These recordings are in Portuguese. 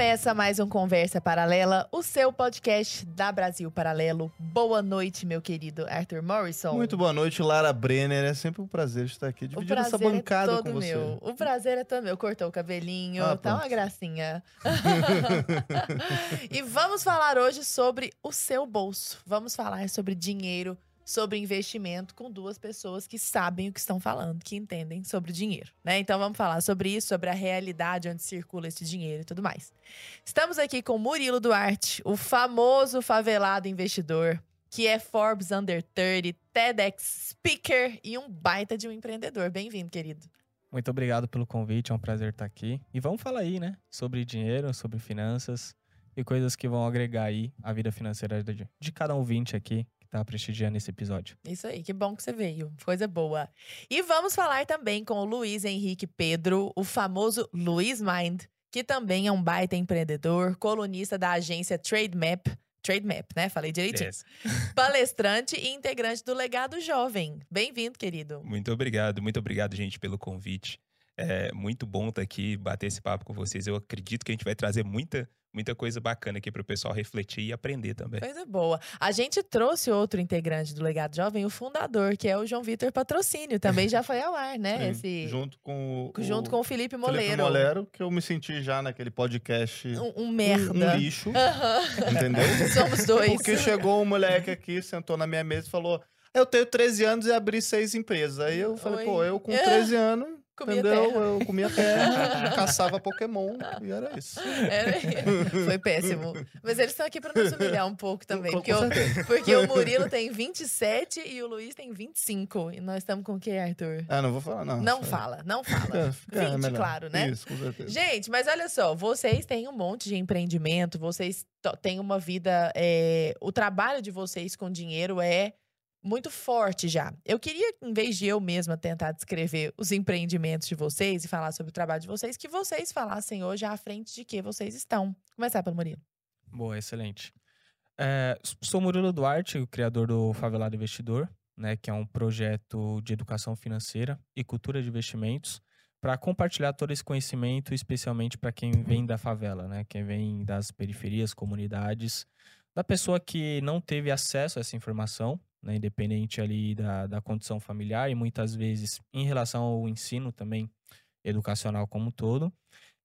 Começa mais um Conversa Paralela, o seu podcast da Brasil Paralelo. Boa noite, meu querido Arthur Morrison. Muito boa noite, Lara Brenner. É sempre um prazer estar aqui dividindo essa bancada é todo com você. Meu. O prazer é todo meu. Cortou o cabelinho, Ah, tá uma gracinha. e vamos falar hoje sobre o seu bolso. Vamos falar sobre dinheiro, sobre investimento com duas pessoas que sabem o que estão falando, que entendem sobre dinheiro, né? Então vamos falar sobre isso, sobre a realidade onde circula esse dinheiro e tudo mais. Estamos aqui com Murilo Duarte, o famoso favelado investidor, que é Forbes Under 30, TEDx Speaker e um baita de um empreendedor. Bem-vindo, querido. Muito obrigado pelo convite, é um prazer estar aqui. E vamos falar aí, né? Sobre dinheiro, sobre finanças e coisas que vão agregar aí a vida financeira de, cada ouvinte aqui tá prestigiando esse episódio. Isso aí, que bom que você veio. Coisa boa. E vamos falar também com o Luiz Henrique Pedro, o famoso Luiz Mind, que também é um baita empreendedor, colunista da agência Trademap. Trademap, né? Falei direitinho. Yes. Palestrante e integrante do Legado Jovem. Bem-vindo, querido. Muito obrigado, muito obrigado, gente, pelo convite. É muito bom estar aqui, bater esse papo com vocês. Eu acredito que a gente vai trazer muita, muita coisa bacana aqui para o pessoal refletir e aprender também. Coisa boa. A gente trouxe outro integrante do Legado Jovem, o fundador, que é o João Vitor Patrocínio. Também já foi ao ar, né? Sim, Esse... Junto com o, Junto com o Felipe Moleiro. Felipe Molero, que eu me senti já naquele podcast Um, um um, merda. um lixo, Aham. entendeu? Somos dois. Porque chegou um moleque aqui, sentou na minha mesa e falou: Eu tenho 13 anos e abri seis empresas. Aí eu falei, Oi. pô, eu com É. 13 anos. Comia entendeu? terra. Eu comia terra, caçava Pokémon e era isso. Era- Foi péssimo. Mas eles estão aqui pra nos humilhar um pouco também. Porque, o, porque o Murilo tem 27 e o Luiz tem 25. E nós estamos com o quê, Arthur? Ah, não vou falar, não. Não fala, não fala. É, fica 20, melhor. claro, né? Isso, com certeza. Gente, mas olha só, vocês têm um monte de empreendimento, vocês têm uma vida. é, o trabalho de vocês com dinheiro é muito forte já. Eu queria, em vez de eu mesma tentar descrever os empreendimentos de vocês e falar sobre o trabalho de vocês, que vocês falassem hoje à frente de que vocês estão. Começar pelo Murilo. Boa, excelente. É, sou Murilo Duarte, o criador do Favelado Investidor, né, que é um projeto de educação financeira e cultura de investimentos para compartilhar todo esse conhecimento, especialmente para quem vem da favela, né, quem vem das periferias, comunidades, da pessoa que não teve acesso a essa informação, né, independente ali da, da condição familiar e muitas vezes em relação ao ensino também educacional como um todo.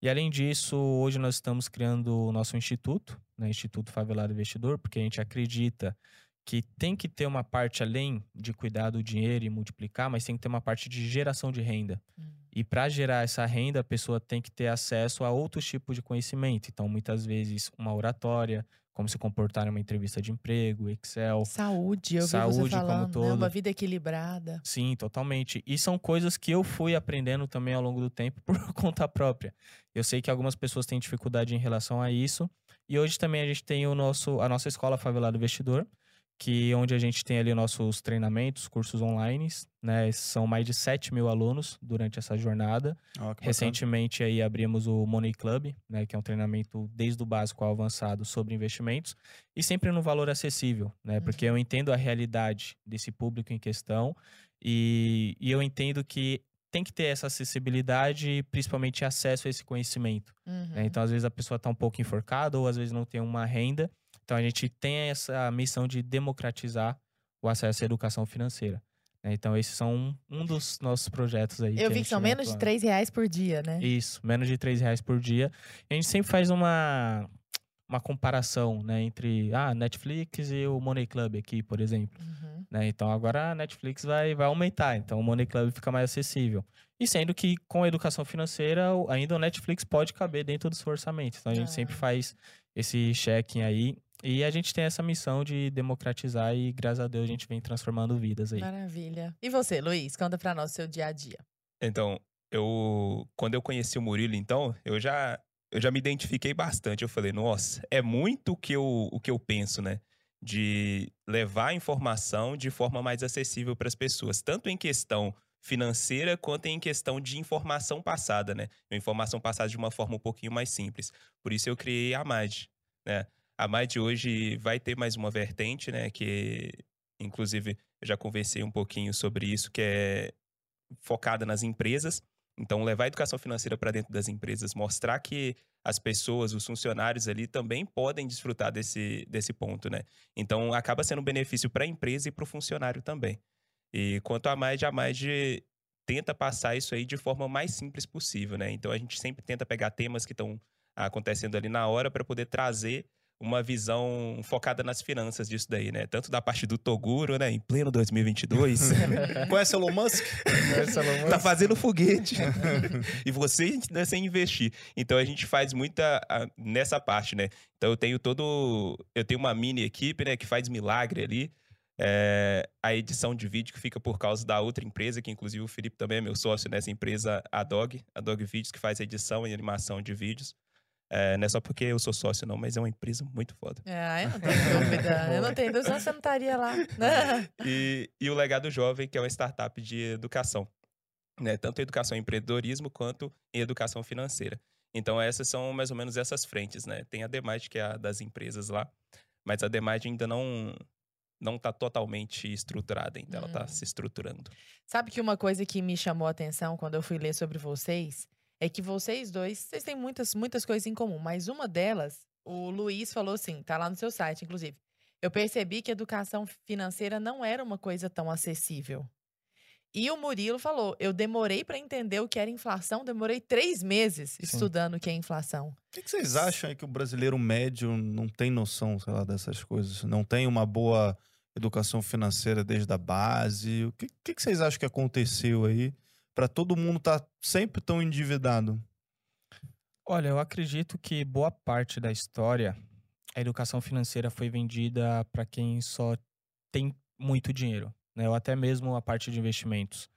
E além disso, hoje nós estamos criando o nosso instituto, né, Instituto Favelado Investidor, porque a gente acredita que tem que ter uma parte além de cuidar do dinheiro e multiplicar, mas tem que ter uma parte de geração de renda. E para gerar essa renda, a pessoa tem que ter acesso a outros tipos de conhecimento. Então, muitas vezes, uma oratória, como se comportar em uma entrevista de emprego, Excel, Saúde, eu vi você Saúde como falando, né? todo. Uma vida equilibrada. Sim, totalmente. E são coisas que eu fui aprendendo também ao longo do tempo por conta própria. Eu sei que algumas pessoas têm dificuldade em relação a isso. E hoje também a gente tem o nosso, a nossa escola Favelado Investidor, que onde a gente tem ali nossos treinamentos, cursos online, né? São mais de 7 mil alunos durante essa jornada. Bacana. Recentemente aí abrimos o Money Club, né, que é um treinamento desde o básico ao avançado sobre investimentos e sempre no valor acessível, né? Porque eu entendo a realidade desse público em questão e, e eu entendo que tem que ter essa acessibilidade e principalmente acesso a esse conhecimento. Uhum. né? Então, às vezes a pessoa está um pouco enforcada ou às vezes não tem uma renda. Então, a gente tem essa missão de democratizar o acesso à educação financeira. né? Então, esses são um, um dos nossos projetos aí. Eu a vi que são menos de atuando. 3 reais por dia, né? Isso, menos de 3 reais por dia. E a gente sempre faz uma, uma comparação, né, entre a ah, Netflix e o Money Club aqui, por exemplo. Uhum. né? Então agora a Netflix vai, vai aumentar, então o Money Club fica mais acessível. E sendo que com a educação financeira, ainda o Netflix pode caber dentro do seu orçamento. Então a gente Ah. sempre faz esse checking aí. E a gente tem essa missão de democratizar e, graças a Deus, a gente vem transformando vidas aí. Maravilha. E você, Luiz? Conta pra nós o seu dia a dia. Então, eu quando eu conheci o Murilo, então, eu já eu já me identifiquei bastante. Eu falei, nossa, é muito o que eu, o que eu penso, né? De levar a informação de forma mais acessível para as pessoas, tanto em questão financeira quanto em questão de informação passada, né? Uma informação passada de uma forma um pouquinho mais simples. Por isso eu criei a MAD, né? A MAD hoje vai ter mais uma vertente, né? Que, inclusive, eu já conversei um pouquinho sobre isso, que é focada nas empresas. Então, levar a educação financeira para dentro das empresas, mostrar que as pessoas, os funcionários ali também podem desfrutar desse, desse ponto, né? Então, acaba sendo um benefício para a empresa e para o funcionário também. E quanto a mais, jamais de tenta passar isso aí de forma mais simples possível, né? Então, a gente sempre tenta pegar temas que estão acontecendo ali na hora para poder trazer uma visão focada nas finanças disso daí, né? Tanto da parte do Toguro, né? Em pleno 2022. Conhece Elon Musk? Essa Elon tá Musk. fazendo foguete. e você né, sem investir. Então a gente faz muita a- nessa parte, né? Então eu tenho todo. Eu tenho uma mini equipe, né, que faz milagre ali. É, a edição de vídeo que fica por causa da outra empresa, que inclusive o Felipe também é meu sócio nessa empresa, a Dog, a Dog Vídeos, que faz edição e animação de vídeos. É, não é só porque eu sou sócio, não, mas é uma empresa muito foda. É, eu não tenho dúvida. Eu não tenho dúvida, senão você não estaria lá. E, e o Legado Jovem, que é uma startup de educação. Né? Tanto em educação em empreendedorismo quanto em educação financeira. Então, essas são mais ou menos essas frentes, né? Tem a Demind, que é a das empresas lá, mas a Demind ainda não não está totalmente estruturada ainda, ela Hum. está se estruturando. Sabe que uma coisa que me chamou a atenção quando eu fui ler sobre vocês é que vocês dois, vocês têm muitas, muitas coisas em comum, mas uma delas, o Luiz falou assim, tá lá no seu site, inclusive. Eu percebi que educação financeira não era uma coisa tão acessível. E o Murilo falou: eu demorei para entender o que era inflação, demorei três meses estudando o que é inflação. O que, vocês acham aí que o brasileiro médio não tem noção, sei lá, dessas coisas? Não tem uma boa educação financeira desde a base? O que, que, que vocês acham que aconteceu aí para todo mundo estar sempre tão endividado? Olha, eu acredito que boa parte da história, a educação financeira foi vendida para quem só tem muito dinheiro, né? Ou até mesmo a parte de investimentos.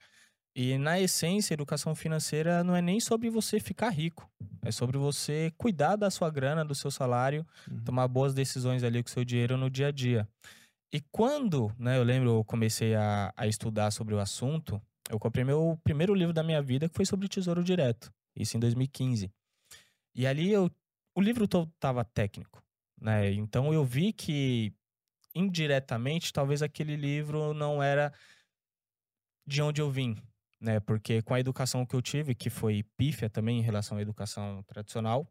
E na essência, a educação financeira não é nem sobre você ficar rico, é sobre você cuidar da sua grana, do seu salário, Uhum. tomar boas decisões ali com o seu dinheiro no dia a dia. E quando, né, eu lembro, eu comecei a, a estudar sobre o assunto, eu comprei meu primeiro livro da minha vida, que foi sobre Tesouro Direto, isso em 2015. E ali eu, o livro todo tava técnico, né? Então eu vi que indiretamente talvez aquele livro não era de onde eu vim, né? Porque com a educação que eu tive, que foi pífia também em relação à educação tradicional,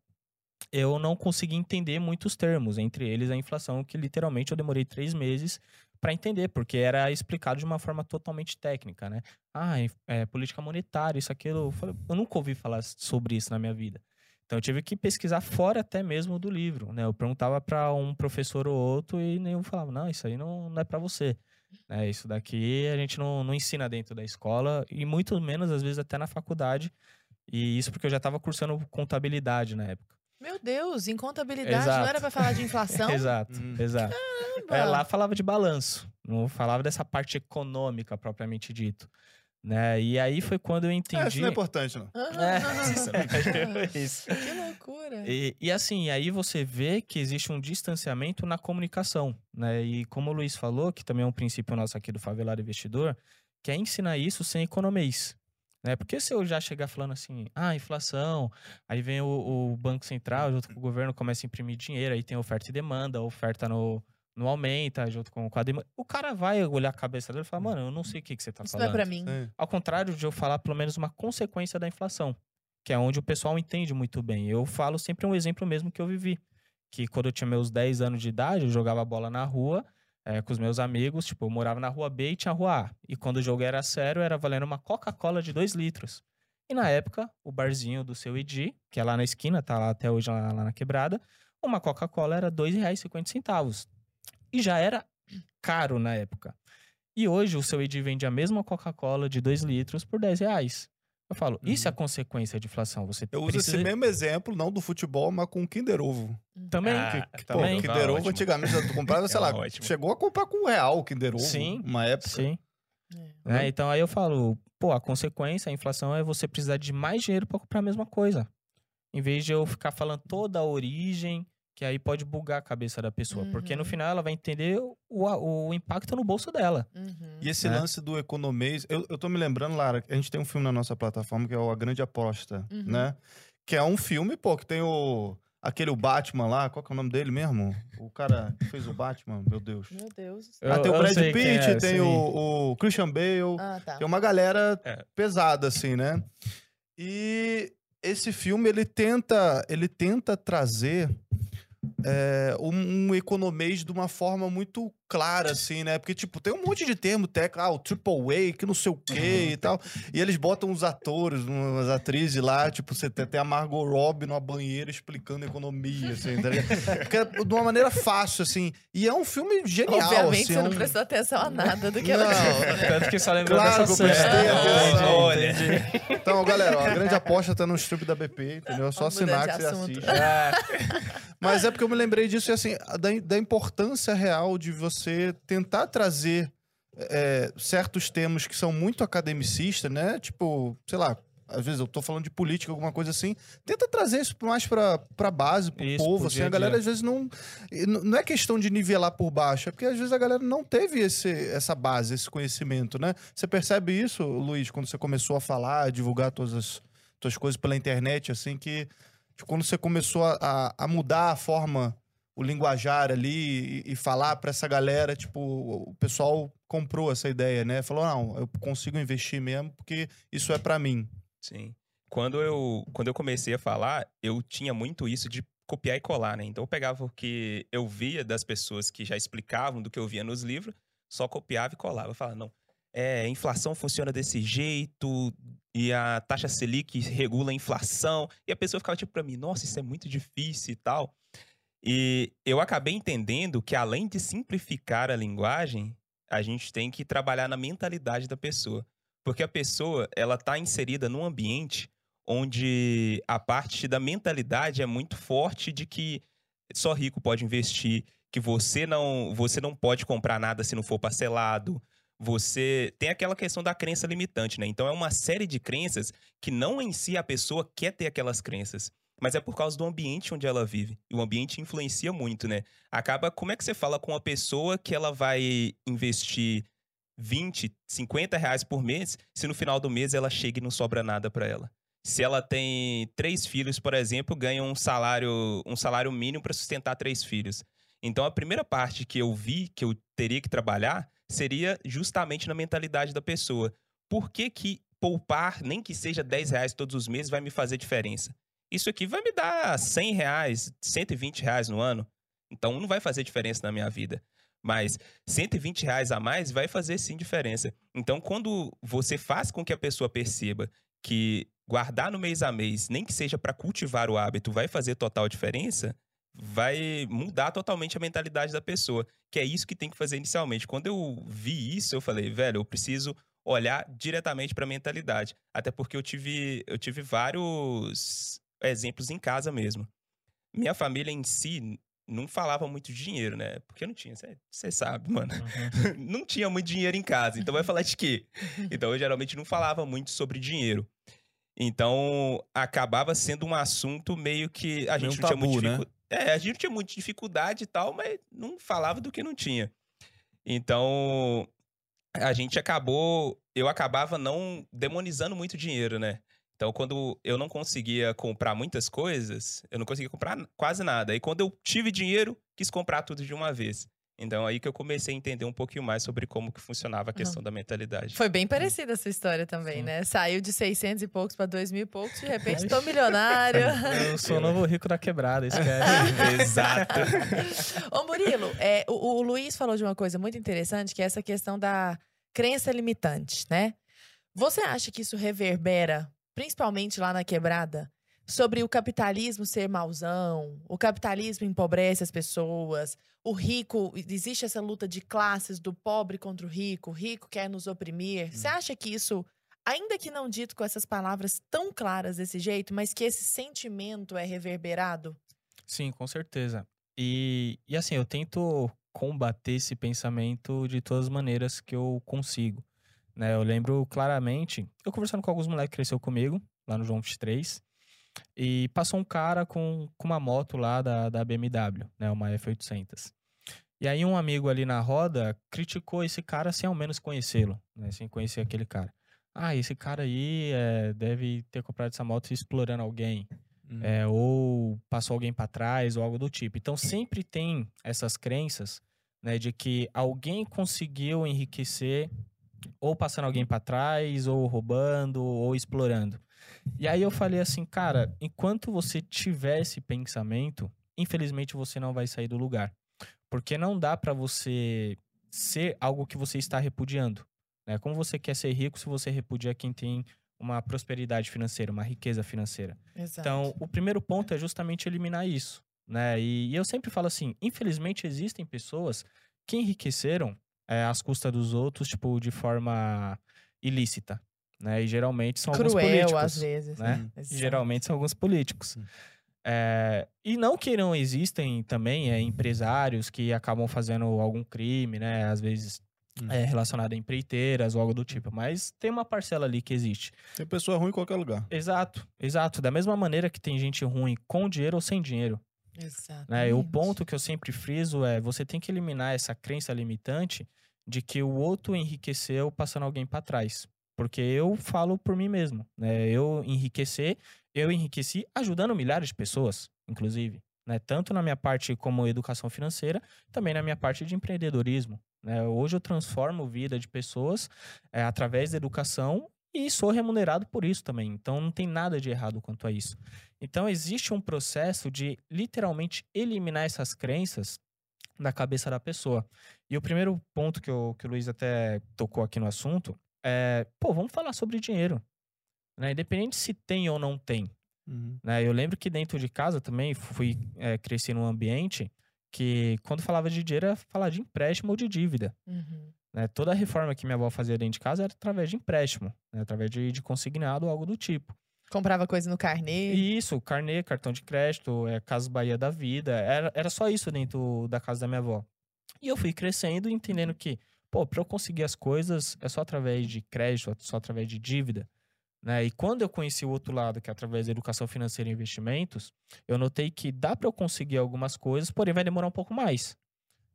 eu não consegui entender muitos termos, entre eles a inflação, que literalmente eu demorei três meses para entender, porque era explicado de uma forma totalmente técnica, né? Ah, é, política monetária, isso, aquilo. Eu, eu nunca ouvi falar sobre isso na minha vida. Então eu tive que pesquisar fora até mesmo do livro, né? Eu perguntava para um professor ou outro e nenhum falava, não, isso aí não, não é para você. Né? Isso daqui a gente não, não ensina dentro da escola e muito menos, às vezes, até na faculdade. E isso porque eu já estava cursando contabilidade na época. Meu Deus, em contabilidade não Exato. era para falar de inflação? Exato, Hum. exato. É, lá falava de balanço, não falava dessa parte econômica propriamente dito. Né? E aí foi quando eu É, isso entendi. não é importante, não. É, isso. que loucura. E, e assim, aí você vê que existe um distanciamento na comunicação, né? E como o Luiz falou, que também é um princípio nosso aqui do Favelado Investidor, que é ensinar isso sem economês. Né? Porque se eu já chegar falando assim, ah, inflação, aí vem o, o Banco Central, junto com o governo, começa a imprimir dinheiro, aí tem oferta e demanda, a oferta no, no aumenta, junto com, a demanda. O cara vai olhar a cabeça dele e falar, mano, eu não sei o que, que você tá Isso não é falando. pra mim. É. Ao contrário de eu falar pelo menos uma consequência da inflação, que é onde o pessoal entende muito bem. Eu falo sempre um exemplo mesmo que eu vivi. Que quando eu tinha meus 10 anos de idade, eu jogava bola na rua eh, com os meus amigos. Tipo, eu morava na rua B e tinha a rua A. E quando o jogo era sério, era valendo uma Coca-Cola de 2 litros. E na época, o barzinho do seu Edi, que é lá na esquina, tá lá até hoje lá, lá na quebrada, uma Coca-Cola era R$ 2,50. E já era caro na época. E hoje o seu Edi vende a mesma Coca-Cola de 2 litros por 10 reais. Eu falo, isso é a consequência de inflação. Você Eu uso precisa... esse mesmo exemplo, não do futebol, mas com o Kinder Ovo. Também. Ah, Que, tá pô, bom, o tá Kinder Ovo antigamente tu comprava, sei É lá, ótimo. chegou a comprar com um real o Kinder Ovo. Sim, Uma época. Sim. É. né? Então aí eu falo, pô, a consequência, a inflação é você precisar de mais dinheiro para comprar a mesma coisa. Em vez de eu ficar falando toda a origem, que aí pode bugar a cabeça da pessoa. Porque no Uhum. final ela vai entender o, o impacto no bolso dela. Uhum. E esse né? lance do economês, eu, eu tô me lembrando, Lara, a gente tem um filme na nossa plataforma que é o A Grande Aposta, Uhum. né? Que é um filme, pô, que tem o. Aquele o Batman lá, qual que é o nome dele mesmo? O cara que fez o Batman, meu Deus. Meu Deus. Eu- ah, tem o Brad Pitt, é, tem sim. o, o Christian Bale, Ah, tá. tem uma galera É. pesada, assim, né? E esse filme ele tenta, ele tenta trazer é, um, um economês de uma forma muito clara, assim, né? Porque, tipo, tem um monte de termo técnico, ah, o triple A, que não sei o quê Uhum. e tal. E eles botam uns atores, umas atrizes lá, tipo, você tem até a Margot Robbie numa banheira explicando economia, assim, tá ligado? Porque é de uma maneira fácil, assim. E é um filme genial, Obviamente assim. você é não um- prestou atenção a nada do que ela Não, disse. Tanto que só lembrou Claro dessa que eu prestei atenção. Olha. entendi. Então, galera, ó, a grande aposta tá no strip da BP, entendeu? É só Vamos assinar que você assunto. assiste. É, Mas é porque eu me lembrei disso e assim, da, da importância real de você tentar trazer é, certos termos que são muito academicistas, né? Tipo, sei lá, às vezes eu tô falando de política, alguma coisa assim. Tenta trazer isso mais pra, pra base, pro Isso, povo. pro Assim, a galera às vezes não. Não é questão de nivelar por baixo, é porque às vezes a galera não teve esse, essa base, esse conhecimento, né? Você percebe isso, Luiz, quando você começou a falar, a divulgar todas as tuas coisas pela internet, assim, que tipo, quando você começou a- a mudar a forma, o linguajar ali e, e falar pra essa galera, tipo, o pessoal comprou essa ideia, né? Falou, não, eu consigo investir mesmo porque isso é pra mim. Sim. Quando eu, quando eu comecei a falar, eu tinha muito isso de copiar e colar, né? Então eu pegava o que eu via das pessoas que já explicavam do que eu via nos livros, só copiava e colava. Eu falava, não, é, a inflação funciona desse jeito e a taxa Selic regula a inflação. E a pessoa ficava tipo pra mim, nossa, isso é muito difícil e tal. E eu acabei entendendo que além de simplificar a linguagem, a gente tem que trabalhar na mentalidade da pessoa. Porque a pessoa, ela tá inserida num ambiente onde a parte da mentalidade é muito forte de que só rico pode investir, que você não, você não pode comprar nada se não for parcelado. Você tem aquela questão da crença limitante, né? Então é uma série de crenças que não em si a pessoa quer ter aquelas crenças, mas é por causa do ambiente onde ela vive. E o ambiente influencia muito, né? Acaba, como é que você fala com uma pessoa que ela vai investir 20, 50 reais por mês, se no final do mês ela chega e não sobra nada para ela? Se ela tem três filhos, por exemplo, ganha um salário, um salário mínimo para sustentar três filhos. Então a primeira parte que eu vi que eu teria que trabalhar seria justamente na mentalidade da pessoa. Por que, que poupar, nem que seja 10 reais todos os meses, vai me fazer diferença? Isso aqui vai me dar 100 reais, 120 reais no ano. Então não vai fazer diferença na minha vida. Mas 120 reais a mais vai fazer sim diferença. Então, quando você faz com que a pessoa perceba que guardar no mês a mês, nem que seja para cultivar o hábito, vai fazer total diferença, vai mudar totalmente a mentalidade da pessoa. Que é isso que tem que fazer inicialmente. Quando eu vi isso, eu falei, velho, eu preciso olhar diretamente para a mentalidade. Até porque eu tive, eu tive vários exemplos em casa mesmo. Minha família em si não falava muito de dinheiro, né? Porque não tinha, você sabe, mano. Uhum. não tinha muito dinheiro em casa, então vai falar de quê? Então eu geralmente não falava muito sobre dinheiro. Então acabava sendo um assunto meio que a Meio gente não tinha tabu, muita né? dificuldade. É, a gente não tinha muita dificuldade e tal, mas não falava do que não tinha. Então a gente acabou, eu acabava não demonizando muito dinheiro, né? Então, quando eu não conseguia comprar muitas coisas, eu não conseguia comprar quase nada. Aí, quando eu tive dinheiro, quis comprar tudo de uma vez. Então, aí que eu comecei a entender um pouquinho mais sobre como que funcionava a questão da mentalidade. Foi bem parecida essa história também, Sim. né? Saiu de 600 e poucos para 2 mil e poucos, de repente tô milionário. Eu sou o novo rico da quebrada, esquece. Exato. Ô Murilo, é, o, o Luiz falou de uma coisa muito interessante, que é essa questão da crença limitante, né? Você acha que isso reverbera, principalmente lá na quebrada, sobre o capitalismo ser mauzão, o capitalismo empobrece as pessoas, o rico, existe essa luta de classes do pobre contra o rico, o rico quer nos oprimir. Você acha que isso, ainda que não dito com essas palavras tão claras desse jeito, mas que esse sentimento é reverberado? Sim, com certeza. E, e assim, eu tento combater esse pensamento de todas as maneiras que eu consigo. Né? Eu lembro claramente, eu conversando com alguns moleques que cresceu comigo, lá no João 23, e passou um cara com, com uma moto lá da, da BMW, né? Uma F800. E aí um amigo ali na roda criticou esse cara sem ao menos conhecê-lo, né? Sem conhecer aquele cara. Ah, esse cara aí é, deve ter comprado essa moto explorando alguém Uhum. é, ou passou alguém para trás ou algo do tipo. Então sempre tem essas crenças, né, de que alguém conseguiu enriquecer ou passando alguém para trás, ou roubando, ou explorando. E aí eu falei assim, cara, enquanto você tiver esse pensamento, infelizmente você não vai sair do lugar. Porque não dá para você ser algo que você está repudiando. Né? Como você quer ser rico se você repudia quem tem uma prosperidade financeira, uma riqueza financeira? Exato. Então, o primeiro ponto é justamente eliminar isso. Né? E, e eu sempre falo assim: infelizmente existem pessoas que enriqueceram é, às custas dos outros, tipo, de forma ilícita. Né? E geralmente são alguns Cruel, políticos. às vezes. né? Né? Geralmente são alguns políticos. Hum. É, e não que não existem também é, empresários que acabam fazendo algum crime, né? Às vezes Hum. é, relacionado a empreiteiras ou algo do tipo. Mas tem uma parcela ali que existe. Tem pessoa ruim em qualquer lugar. Exato, exato. Da mesma maneira que tem gente ruim com dinheiro ou sem dinheiro. Né? E o ponto que eu sempre friso é você tem que eliminar essa crença limitante de que o outro enriqueceu passando alguém para trás. Porque eu falo por mim mesmo, né? Eu enriquecer, eu enriqueci ajudando milhares de pessoas, inclusive, né? Tanto na minha parte como educação financeira, também na minha parte de empreendedorismo, né? Hoje eu transformo vida de pessoas é, através da educação e sou remunerado por isso também. Então não tem nada de errado quanto a isso. Então existe um processo de literalmente eliminar essas crenças da cabeça da pessoa. E o primeiro ponto que, eu, que o Luiz até tocou aqui no assunto é, pô, vamos falar sobre dinheiro. Né? Independente se tem ou não tem. Uhum. Né? Eu lembro que dentro de casa também fui é, crescer num ambiente que quando falava de dinheiro era falar de empréstimo ou de dívida. Uhum. Né? Toda a reforma que minha avó fazia dentro de casa era através de empréstimo, né? através de, de consignado ou algo do tipo. Comprava coisa no carnê. Isso, carnê, cartão de crédito, é, Casa Bahia da Vida, era, era só isso dentro da casa da minha avó. E eu fui crescendo entendendo que, pô, pra eu conseguir as coisas é só através de crédito, é só através de dívida. Né? E quando eu conheci o outro lado, que é através da educação financeira e investimentos, eu notei que dá para eu conseguir algumas coisas, porém vai demorar um pouco mais.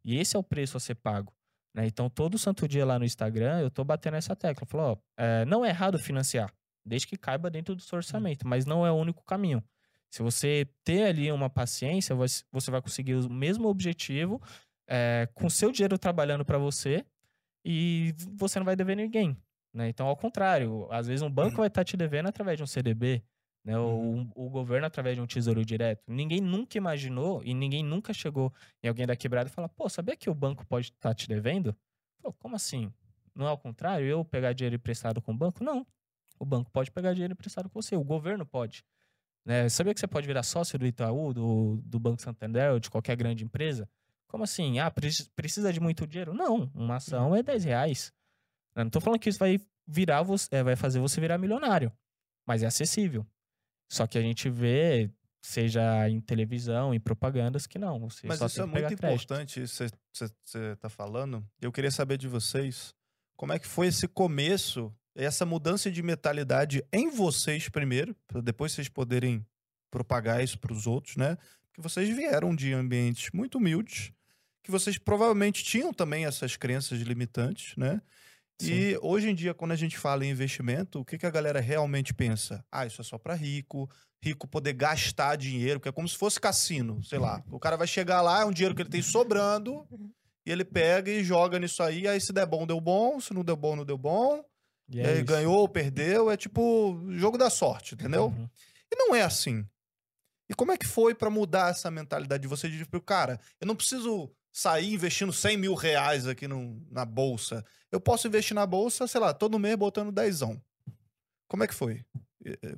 E esse é o preço a ser pago. Né? Então, todo santo dia lá no Instagram, eu tô batendo essa tecla. Eu falo, ó, é, não é errado financiar, desde que caiba dentro do seu orçamento, mas não é o único caminho. Se você ter ali uma paciência, você vai conseguir o mesmo objetivo é, com seu dinheiro trabalhando para você e você não vai dever ninguém. Né? Então, ao contrário, às vezes um banco vai estar te devendo através de um CDB, né? ou um- o governo através de um tesouro direto. Ninguém nunca imaginou e ninguém nunca chegou em alguém da quebrada e falou: pô, sabia que o banco pode estar te devendo? Como assim? Não é ao contrário? Eu pegar dinheiro emprestado com o banco? Não. O banco pode pegar dinheiro emprestado com você, o governo pode. Né? Sabia que você pode virar sócio do Itaú, do, do Banco Santander ou de qualquer grande empresa? Como assim? Ah, preci- precisa de muito dinheiro? Não, uma ação é 10 reais. Eu não tô falando que isso vai virar você, é, vai fazer você virar milionário, mas é acessível. Só que a gente vê, seja em televisão, em propagandas, que não. Você Mas isso é muito importante, isso que você está falando. Eu queria saber de vocês como é que foi esse começo, essa mudança de mentalidade em vocês primeiro, para depois vocês poderem propagar isso para os outros, né? Que vocês vieram de ambientes muito humildes, que vocês provavelmente tinham também essas crenças limitantes, né? E hoje em dia, quando a gente fala em investimento, o que, que a galera realmente pensa? Ah, isso é só para rico, rico poder gastar dinheiro, que é como se fosse cassino, sei lá. O cara vai chegar lá, é um dinheiro que ele tem sobrando, e ele pega e joga nisso aí, aí se der bom, deu bom, se não deu bom, não deu bom, E é aí ganhou ou perdeu, é tipo jogo da sorte, entendeu? Uhum. E não é assim. E como é que foi pra mudar essa mentalidade de você de tipo, cara, eu não preciso sair investindo 100 mil reais aqui no, na bolsa. Eu posso investir na bolsa, sei lá, todo mês botando dezão. Como é que foi?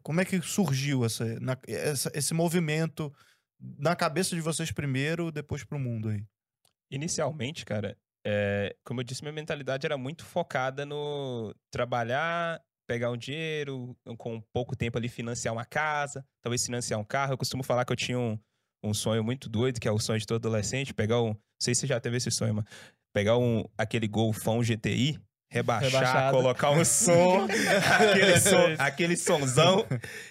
Como é que surgiu essa, na- essa- esse movimento na cabeça de vocês primeiro, depois pro mundo aí? Inicialmente, cara, é, como eu disse, minha mentalidade era muito focada no trabalhar, pegar um dinheiro, com pouco tempo ali financiar uma casa, talvez financiar um carro. Eu costumo falar que eu tinha um, um sonho muito doido, que é o sonho de todo adolescente, pegar um. Não sei se você já teve esse sonho, mas pegar um, aquele golfão GTI, rebaixar, Rebaixado. colocar um som, aquele, som, aquele sonzão.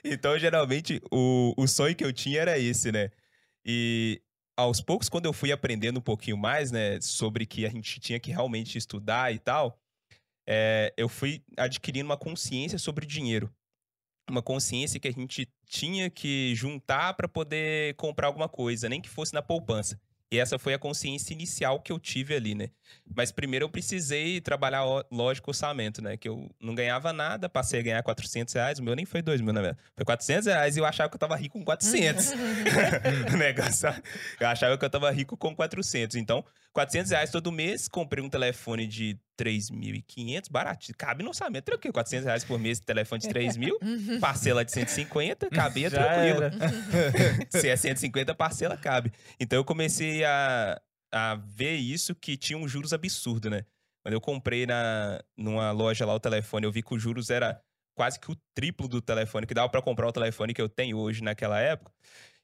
Então, geralmente, o, o sonho que eu tinha era esse, né? E aos poucos, quando eu fui aprendendo um pouquinho mais, né, sobre que a gente tinha que realmente estudar e tal, é, eu fui adquirindo uma consciência sobre dinheiro. Uma consciência que a gente tinha que juntar para poder comprar alguma coisa, nem que fosse na poupança. E essa foi a consciência inicial que eu tive ali, né? Mas primeiro eu precisei trabalhar, lógico, orçamento, né? Que eu não ganhava nada, passei a ganhar 400 reais. O meu nem foi 2 mil, na verdade. Foi 400 reais e eu achava que eu tava rico com 400. o negócio, eu achava que eu tava rico com 400. Então, 400 reais todo mês, comprei um telefone de 3.500, barato. Cabe no orçamento, tranquilo. 400 reais por mês, telefone de 3 mil, parcela de 150, cabia Já tranquilo. Se é 150, parcela cabe. Então eu comecei a, a ver isso que tinha um juros absurdo, né? Quando eu comprei na, numa loja lá o telefone, eu vi que os juros era quase que o triplo do telefone, que dava para comprar o telefone que eu tenho hoje naquela época.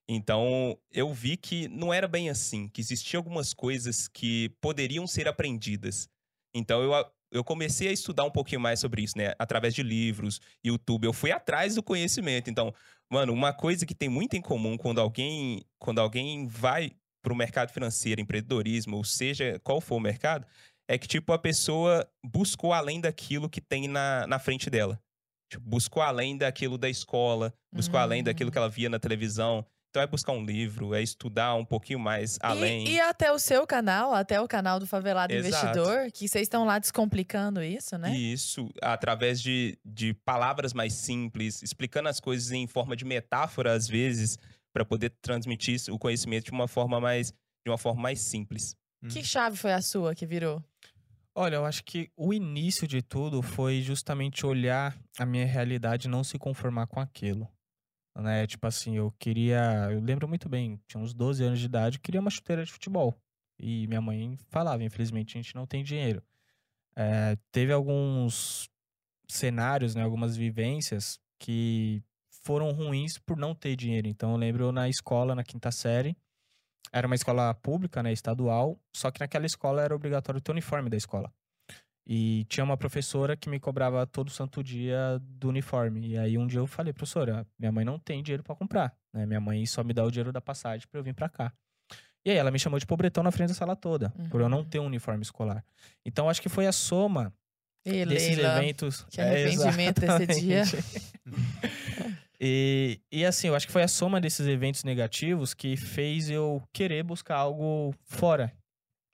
Então eu vi que não era bem assim, que existiam algumas coisas que poderiam ser aprendidas. Então eu, eu comecei a estudar um pouquinho mais sobre isso, né? Através de livros, YouTube. Eu fui atrás do conhecimento. Então, mano, uma coisa que tem muito em comum quando alguém, quando alguém vai para o mercado financeiro, empreendedorismo, ou seja, qual for o mercado, é que, tipo, a pessoa buscou além daquilo que tem na, na frente dela. Tipo, buscou além daquilo da escola, buscou além daquilo Hum. que ela via na televisão. Então é buscar um livro, é estudar um pouquinho mais além. E, e até o seu canal, até o canal do Favelado Exato. Investidor, que vocês estão lá descomplicando isso, né? Isso, através de, de palavras mais simples, explicando as coisas em forma de metáfora, às vezes, para poder transmitir o conhecimento de uma forma mais, de uma forma mais simples. Que chave foi a sua que virou? Olha, eu acho que o início de tudo foi justamente olhar a minha realidade e não se conformar com aquilo. Né? Tipo assim, eu queria. Eu lembro muito bem, tinha uns 12 anos de idade, eu queria uma chuteira de futebol. E minha mãe falava, infelizmente, a gente não tem dinheiro. É, teve alguns cenários, né, algumas vivências que foram ruins por não ter dinheiro. Então eu lembro na escola, na quinta série, era uma escola pública, né, estadual, só que naquela escola era obrigatório ter o uniforme da escola. E tinha uma professora que me cobrava todo santo dia do uniforme. E aí um dia eu falei, professora, minha mãe não tem dinheiro pra comprar, né? Minha mãe só me dá o dinheiro da passagem pra eu vir pra cá. E aí ela me chamou de pobretão na frente da sala toda, por eu não Uhum. ter um uniforme escolar. Então acho que foi a soma E desses Leila, eventos. que É, arrependimento desse dia. exatamente. e, e assim, eu acho que foi a soma desses eventos negativos que fez eu querer buscar algo fora.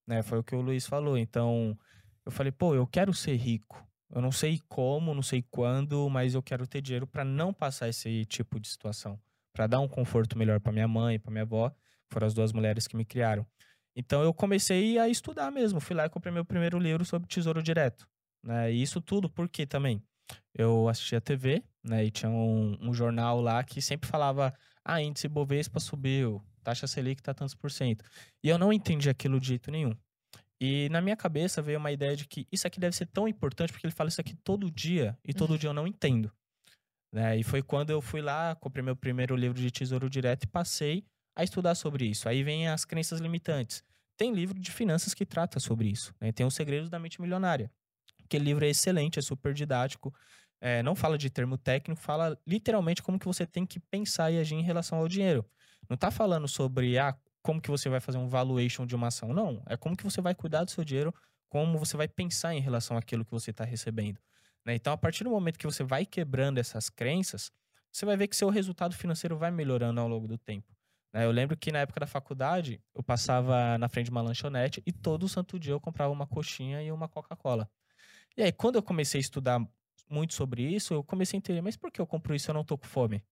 Né? Foi o que o Luiz falou. Então, eu falei, pô, eu quero ser rico. Eu não sei como, não sei quando, mas eu quero ter dinheiro para não passar esse tipo de situação, para dar um conforto melhor para minha mãe, para minha avó, foram as duas mulheres que me criaram. Então eu comecei a estudar mesmo, fui lá e comprei meu primeiro livro sobre Tesouro Direto, né? E isso tudo porque também eu assistia TV, né? E tinha um, um jornal lá que sempre falava: "Ah, índice Bovespa subiu, taxa Selic tá tantos por cento". E eu não entendi aquilo de jeito nenhum. E na minha cabeça veio uma ideia de que isso aqui deve ser tão importante porque ele fala isso aqui todo dia e todo dia eu não entendo. Né? E foi quando eu fui lá, comprei meu primeiro livro de Tesouro Direto e passei a estudar sobre isso. Aí vem as crenças limitantes. Tem livro de finanças que trata sobre isso. Né? Tem os segredos da mente milionária. Aquele livro é excelente, é super didático. é, não fala de termo técnico, fala literalmente como que você tem que pensar e agir em relação ao dinheiro. Não tá falando sobre ah, como que você vai fazer um valuation de uma ação. Não, é como que você vai cuidar do seu dinheiro, como você vai pensar em relação àquilo que você está recebendo. né? Então, a partir do momento que você vai quebrando essas crenças, você vai ver que seu resultado financeiro vai melhorando ao longo do tempo. né? Eu lembro que na época da faculdade, eu passava na frente de uma lanchonete e todo santo dia eu comprava uma coxinha e uma Coca-Cola. E aí, quando eu comecei a estudar muito sobre isso, eu comecei a entender, mas por que eu compro isso e eu não tô com fome?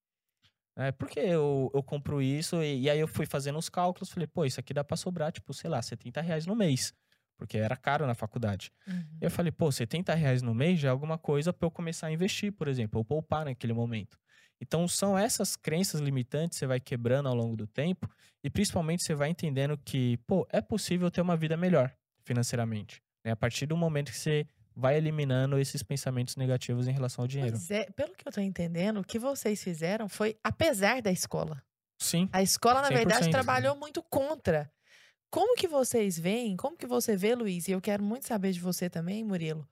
É, por que eu, eu compro isso? E, e aí eu fui fazendo os cálculos, falei, pô, isso aqui dá pra sobrar, tipo, sei lá, 70 reais no mês. Porque era caro na faculdade. Uhum. Eu falei, pô, 70 reais no mês já é alguma coisa pra eu começar a investir, por exemplo, ou poupar naquele momento. Então, são essas crenças limitantes que você vai quebrando ao longo do tempo e principalmente você vai entendendo que, pô, é possível ter uma vida melhor financeiramente. Né? A partir do momento que você vai eliminando esses pensamentos negativos em relação ao dinheiro. É, pelo que eu tô entendendo, o que vocês fizeram foi apesar da escola. Sim. A escola, na verdade, 100%. trabalhou muito contra. Como que vocês veem, como que você vê, Luiz, e eu quero muito saber de você também, Murilo,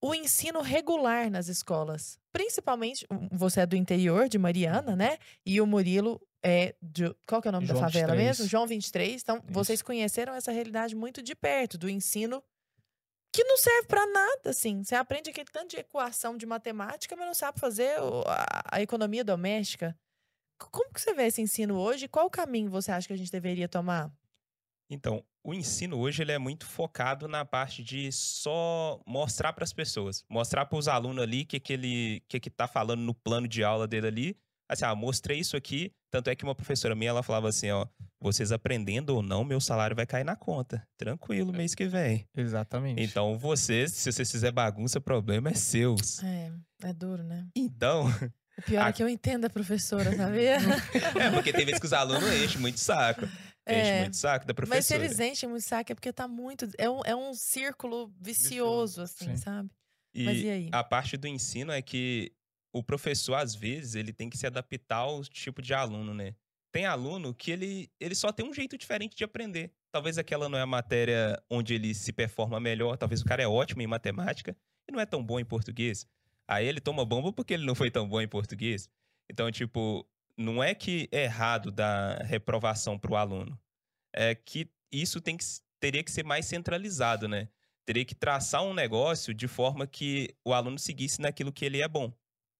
o ensino regular nas escolas? Principalmente, um, você é do interior, de Mariana, né? E o Murilo é de. Qual que é o nome da João favela 23. mesmo? João 23. Então, vocês conheceram essa realidade muito de perto, do ensino que não serve pra nada, assim. Você aprende aquele tanto de equação de matemática, mas não sabe fazer a, economia doméstica. Como que você vê esse ensino hoje? Qual o caminho você acha que a gente deveria tomar? Então, o ensino hoje ele é muito focado na parte de só mostrar para as pessoas, mostrar para os alunos ali o que, que ele que, que tá falando no plano de aula dele ali. Assim, ah, mostrei isso aqui. Tanto é que uma professora minha ela falava assim: ó, vocês aprendendo ou não, meu salário vai cair na conta. Tranquilo, mês que vem. Exatamente. Então, vocês, se vocês fizer bagunça, o problema é seus. É, é duro, né? Então, O pior A- é que eu entendo a professora, sabia? é porque tem vezes que os alunos enchem muito saco. Enchem É. muito saco da professora. Mas se eles enchem muito saco é porque tá muito. É um, é um círculo vicioso, assim, Sim. sabe? E Mas e aí? a parte do ensino é que o professor, às vezes, ele tem que se adaptar ao tipo de aluno, né? Tem aluno que ele, ele só tem um jeito diferente de aprender. Talvez aquela não é a matéria onde ele se performa melhor, talvez o cara é ótimo em matemática e não é tão bom em português. Aí ele toma bomba porque ele não foi tão bom em português. Então, tipo, não é que é errado dar reprovação pro aluno. É que isso tem que, teria que ser mais centralizado, né? teria que traçar um negócio de forma que o aluno seguisse naquilo que ele é bom,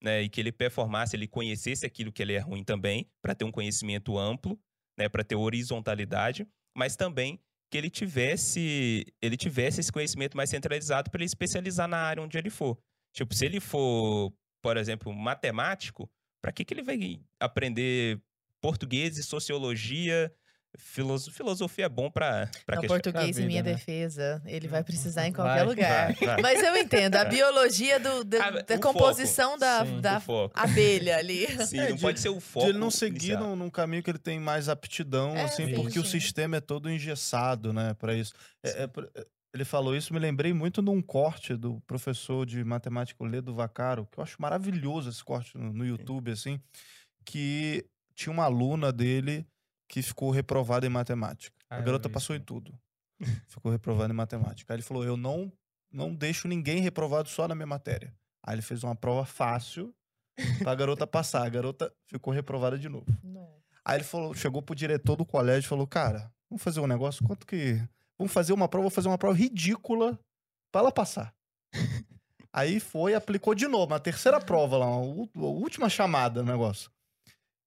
né? E que ele performasse, ele conhecesse aquilo que ele é ruim também, para ter um conhecimento amplo, né? Para ter horizontalidade, mas também que ele tivesse, ele tivesse esse conhecimento mais centralizado para ele especializar na área onde ele for. Tipo, se ele for, por exemplo, matemático, para que que ele vai aprender português e sociologia? Filoso- filosofia é bom para para No questão português, pra em minha vida, né? defesa, ele vai precisar em Vai, qualquer lugar. vai, vai. Mas eu entendo, a biologia do, da, Ah, da composição da, Sim, da foco. abelha ali. Sim, É, não de- pode ser o De foco. ele não seguir num, num caminho que ele tem mais aptidão, É, assim, sim, porque o sistema é todo engessado, né, para isso. É- é é- ele falou isso, me lembrei muito num corte do professor de matemática, Ledo Vacaro, que eu acho maravilhoso esse corte no, no YouTube, assim, que tinha uma aluna dele que ficou reprovada em matemática. Ah, A garota vi passou em tudo. Ficou reprovada em matemática. Aí ele falou: Eu não, não deixo ninguém reprovado só na minha matéria. Aí ele fez uma prova fácil pra garota passar. A garota ficou reprovada de novo. Aí ele falou, chegou pro diretor do colégio e falou: Cara, vamos fazer um negócio, quanto que. Vamos fazer uma prova, vou fazer uma prova ridícula pra ela passar. Aí foi, aplicou de novo, uma terceira prova lá, a última chamada no negócio.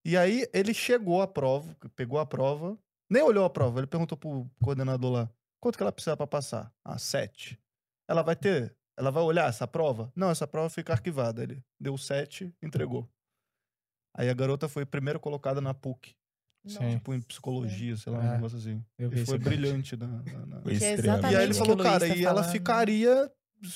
E aí ele chegou à prova, pegou a prova, nem olhou a prova, ele perguntou pro coordenador lá: quanto que ela precisa pra passar? Ah, sete. Ela vai ter. Ela vai olhar essa prova? Não, essa prova fica arquivada. Ele deu sete, entregou. Aí a garota foi primeiro colocada na PUC, Sim. tipo em psicologia, sei lá, um É, negócio assim. E foi brilhante. Na, na- na- é. E aí ele falou, cara, e ela ficaria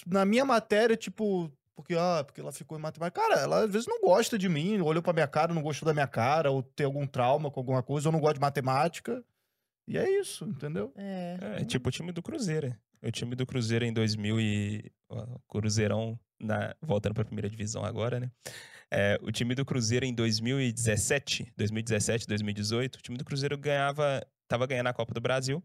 na minha matéria, tipo, porque, ah, porque ela ficou em matemática. Cara, ela às vezes não gosta de mim, olhou pra minha cara, não gostou da minha cara, ou tem algum trauma com alguma coisa, ou não gosta de matemática. E é isso, entendeu? É. É, tipo o time do Cruzeiro. é. O time do Cruzeiro em 2000 e... ó, Cruzeirão, na... voltando pra primeira divisão agora, né? É, o time do Cruzeiro em 2017, 2017, 2018, o time do Cruzeiro ganhava... Tava ganhando a Copa do Brasil,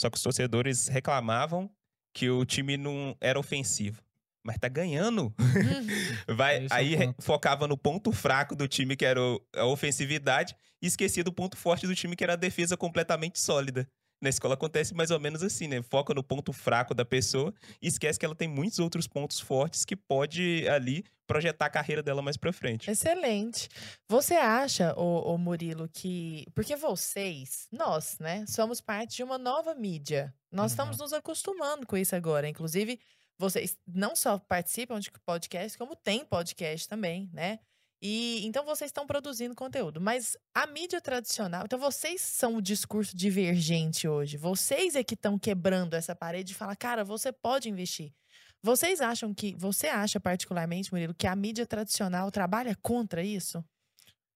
só que os torcedores reclamavam que o time não era ofensivo. Mas tá ganhando. Vai, Esse é aí focava no ponto fraco do time, que era o- a ofensividade, e esquecia do ponto forte do time, que era a defesa completamente sólida. Na escola acontece mais ou menos assim, né? Foca no ponto fraco da pessoa e esquece que ela tem muitos outros pontos fortes que pode ali projetar a carreira dela mais pra frente. Excelente. Você acha, ô, ô Murilo, que. Porque vocês, nós, né, somos parte de uma nova mídia. Nós Uhum. estamos nos acostumando com isso agora. Inclusive, vocês não só participam de podcast, como tem podcast também, né? E então vocês estão produzindo conteúdo. Mas a mídia tradicional. Então, vocês são o discurso divergente hoje. Vocês é que estão quebrando essa parede e falar, cara, você pode investir. Vocês acham que. Você acha, particularmente, Murilo, que a mídia tradicional trabalha contra isso?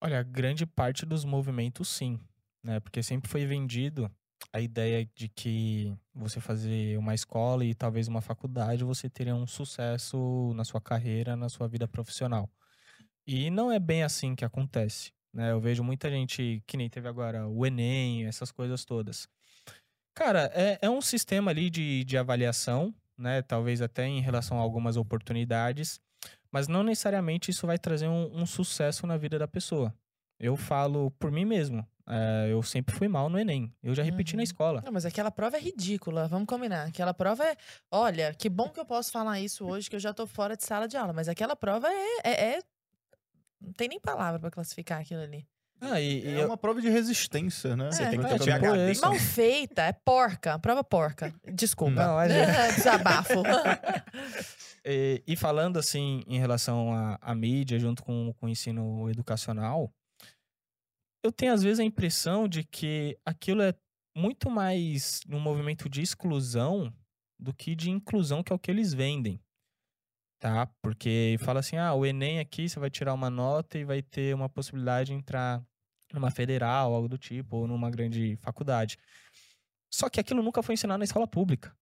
Olha, grande parte dos movimentos sim, né? Porque sempre foi vendido a ideia de que você fazer uma escola e talvez uma faculdade, você teria um sucesso na sua carreira, na sua vida profissional. E não é bem assim que acontece, né? Eu vejo muita gente que nem teve agora o Enem, essas coisas todas. Cara, é, é um sistema ali de, de avaliação, né? Talvez até em relação a algumas oportunidades, mas não necessariamente isso vai trazer um, um sucesso na vida da pessoa. Eu falo por mim mesmo. É, eu sempre fui mal no Enem. Eu já repeti Uhum. na escola. Não, mas aquela prova é ridícula, vamos combinar. Aquela prova é. Olha, que bom que eu posso falar isso hoje, que eu já tô fora de sala de aula. Mas aquela prova é. é- é- Não tem nem palavra pra classificar aquilo ali. Ah, e, e É eu- uma prova de resistência, né? Você tem que é, tipo isso. Mal feita, é porca, prova porca. Desculpa. Não, mas Desabafo. E, e falando assim em relação à, à mídia, junto com, com o ensino educacional, eu tenho às vezes a impressão de que aquilo é muito mais um movimento de exclusão do que de inclusão, que é o que eles vendem. Tá? Porque fala assim: ah, o Enem aqui você vai tirar uma nota e vai ter uma possibilidade de entrar numa federal, algo do tipo, ou numa grande faculdade. Só que aquilo nunca foi ensinado na escola pública.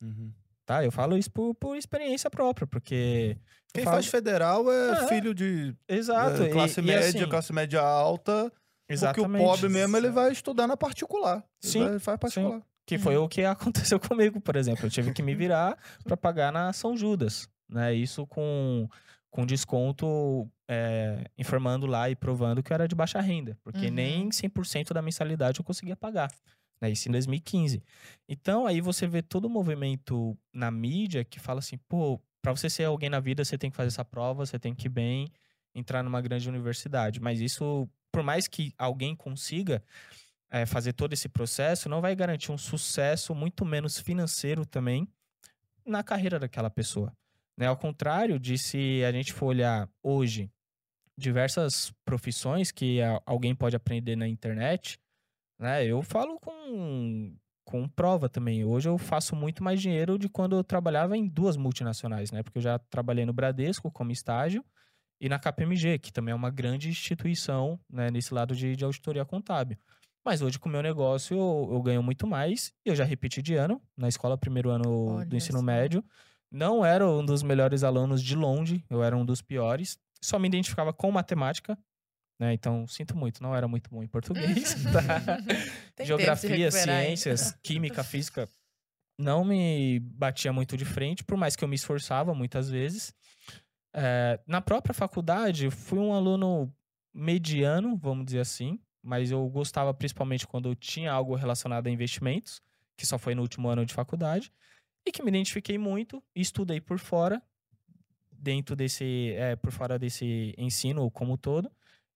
Uhum. Tá? Eu falo isso por, por experiência própria, porque. eu Quem falo- faz federal é, É. filho de Exato. é, e- classe e média, assim, classe média alta. Exatamente. Porque o pobre mesmo, ele vai estudar na particular. Ele Sim, vai, faz particular. Que foi Uhum. o que aconteceu comigo, por exemplo. Eu tive que me virar para pagar na São Judas, né? Isso com, com desconto, é, informando lá e provando que eu era de baixa renda, porque Uhum. nem 100% da mensalidade eu conseguia pagar. Né? Isso em 2015. Então aí você vê todo o movimento na mídia que fala assim, pô, para você ser alguém na vida, você tem que fazer essa prova, você tem que ir bem, entrar numa grande universidade. Mas isso, por mais que alguém consiga, é, fazer todo esse processo não vai garantir um sucesso muito menos financeiro também na carreira daquela pessoa. Né? Ao contrário de se a gente for olhar hoje diversas profissões que alguém pode aprender na internet, né? Eu falo com, com prova também. Hoje eu faço muito mais dinheiro de quando eu trabalhava em duas multinacionais, né? Porque eu já trabalhei no Bradesco como estágio e na KPMG, que também é uma grande instituição né, nesse lado de, de auditoria contábil. Mas hoje, com o meu negócio, eu, eu ganho muito mais. E eu já repeti de ano, na escola, primeiro ano Olha do ensino médio. Não era um dos melhores alunos de longe, eu era um dos piores. Só me identificava com matemática, né? Então, sinto muito, não era muito bom em português. tá? Geografia, ciências, química, física, não me batia muito de frente, por mais que eu me esforçava muitas vezes. É, na própria faculdade, fui um aluno mediano, vamos dizer assim, mas eu gostava principalmente quando eu tinha algo relacionado a investimentos, que só foi no último ano de faculdade, e que me identifiquei muito e estudei por fora, dentro desse, é, por fora desse ensino como um todo,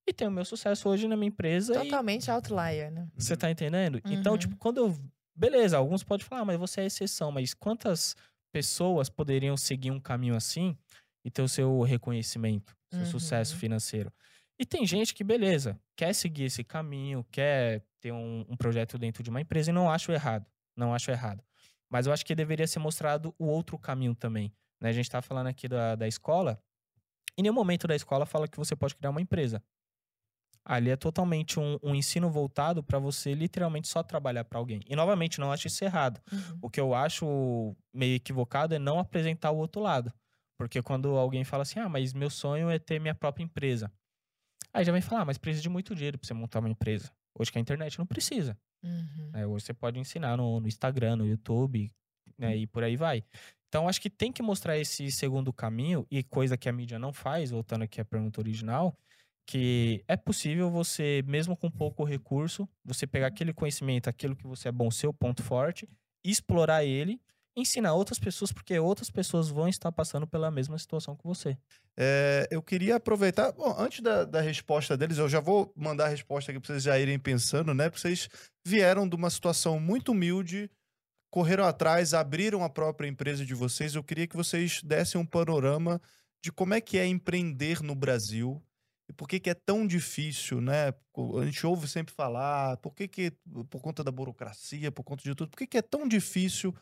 e tenho meu sucesso hoje na minha empresa e Totalmente outlier, né? você tá entendendo? Então, Uhum. tipo, quando eu. Beleza, alguns podem falar, "Ah, mas você é exceção, mas quantas pessoas poderiam seguir um caminho assim e ter o seu reconhecimento, seu sucesso Uhum. financeiro? E tem gente que, beleza, quer seguir esse caminho, quer ter um, um projeto dentro de uma empresa e não acho errado. Não acho errado. Mas eu acho que deveria ser mostrado o outro caminho também. Né? A gente tá falando aqui da, da escola. Em nenhum momento da escola fala que você pode criar uma empresa. Ali é totalmente um, um ensino voltado para você literalmente só trabalhar para alguém. E novamente, não acho isso errado. Uhum. O que eu acho meio equivocado é não apresentar o outro lado. Porque quando alguém fala assim, ah, mas meu sonho é ter minha própria empresa. Aí já vem falar, ah, mas precisa de muito dinheiro para você montar uma empresa. Hoje que a internet não precisa. Uhum. né? Hoje você pode ensinar no, no Instagram, no YouTube, né? E por aí vai. Então, acho que tem que mostrar esse segundo caminho, e coisa que a mídia não faz, voltando aqui à pergunta original, que é possível você, mesmo com pouco recurso, você pegar aquele conhecimento, aquilo que você é bom, seu ponto forte, explorar ele, ensinar outras pessoas, porque outras pessoas vão estar passando pela mesma situação que você. É, eu queria aproveitar. Bom, antes da, da resposta deles, eu já vou mandar a resposta aqui para vocês já irem pensando, né? Porque vocês vieram de uma situação muito humilde, correram atrás, abriram a própria empresa de vocês. Eu queria que vocês dessem um panorama de como é que é empreender no Brasil e por que, que é tão difícil, né? A gente ouve sempre falar, por que, que por conta da burocracia, por conta de tudo, por que, que é tão difícil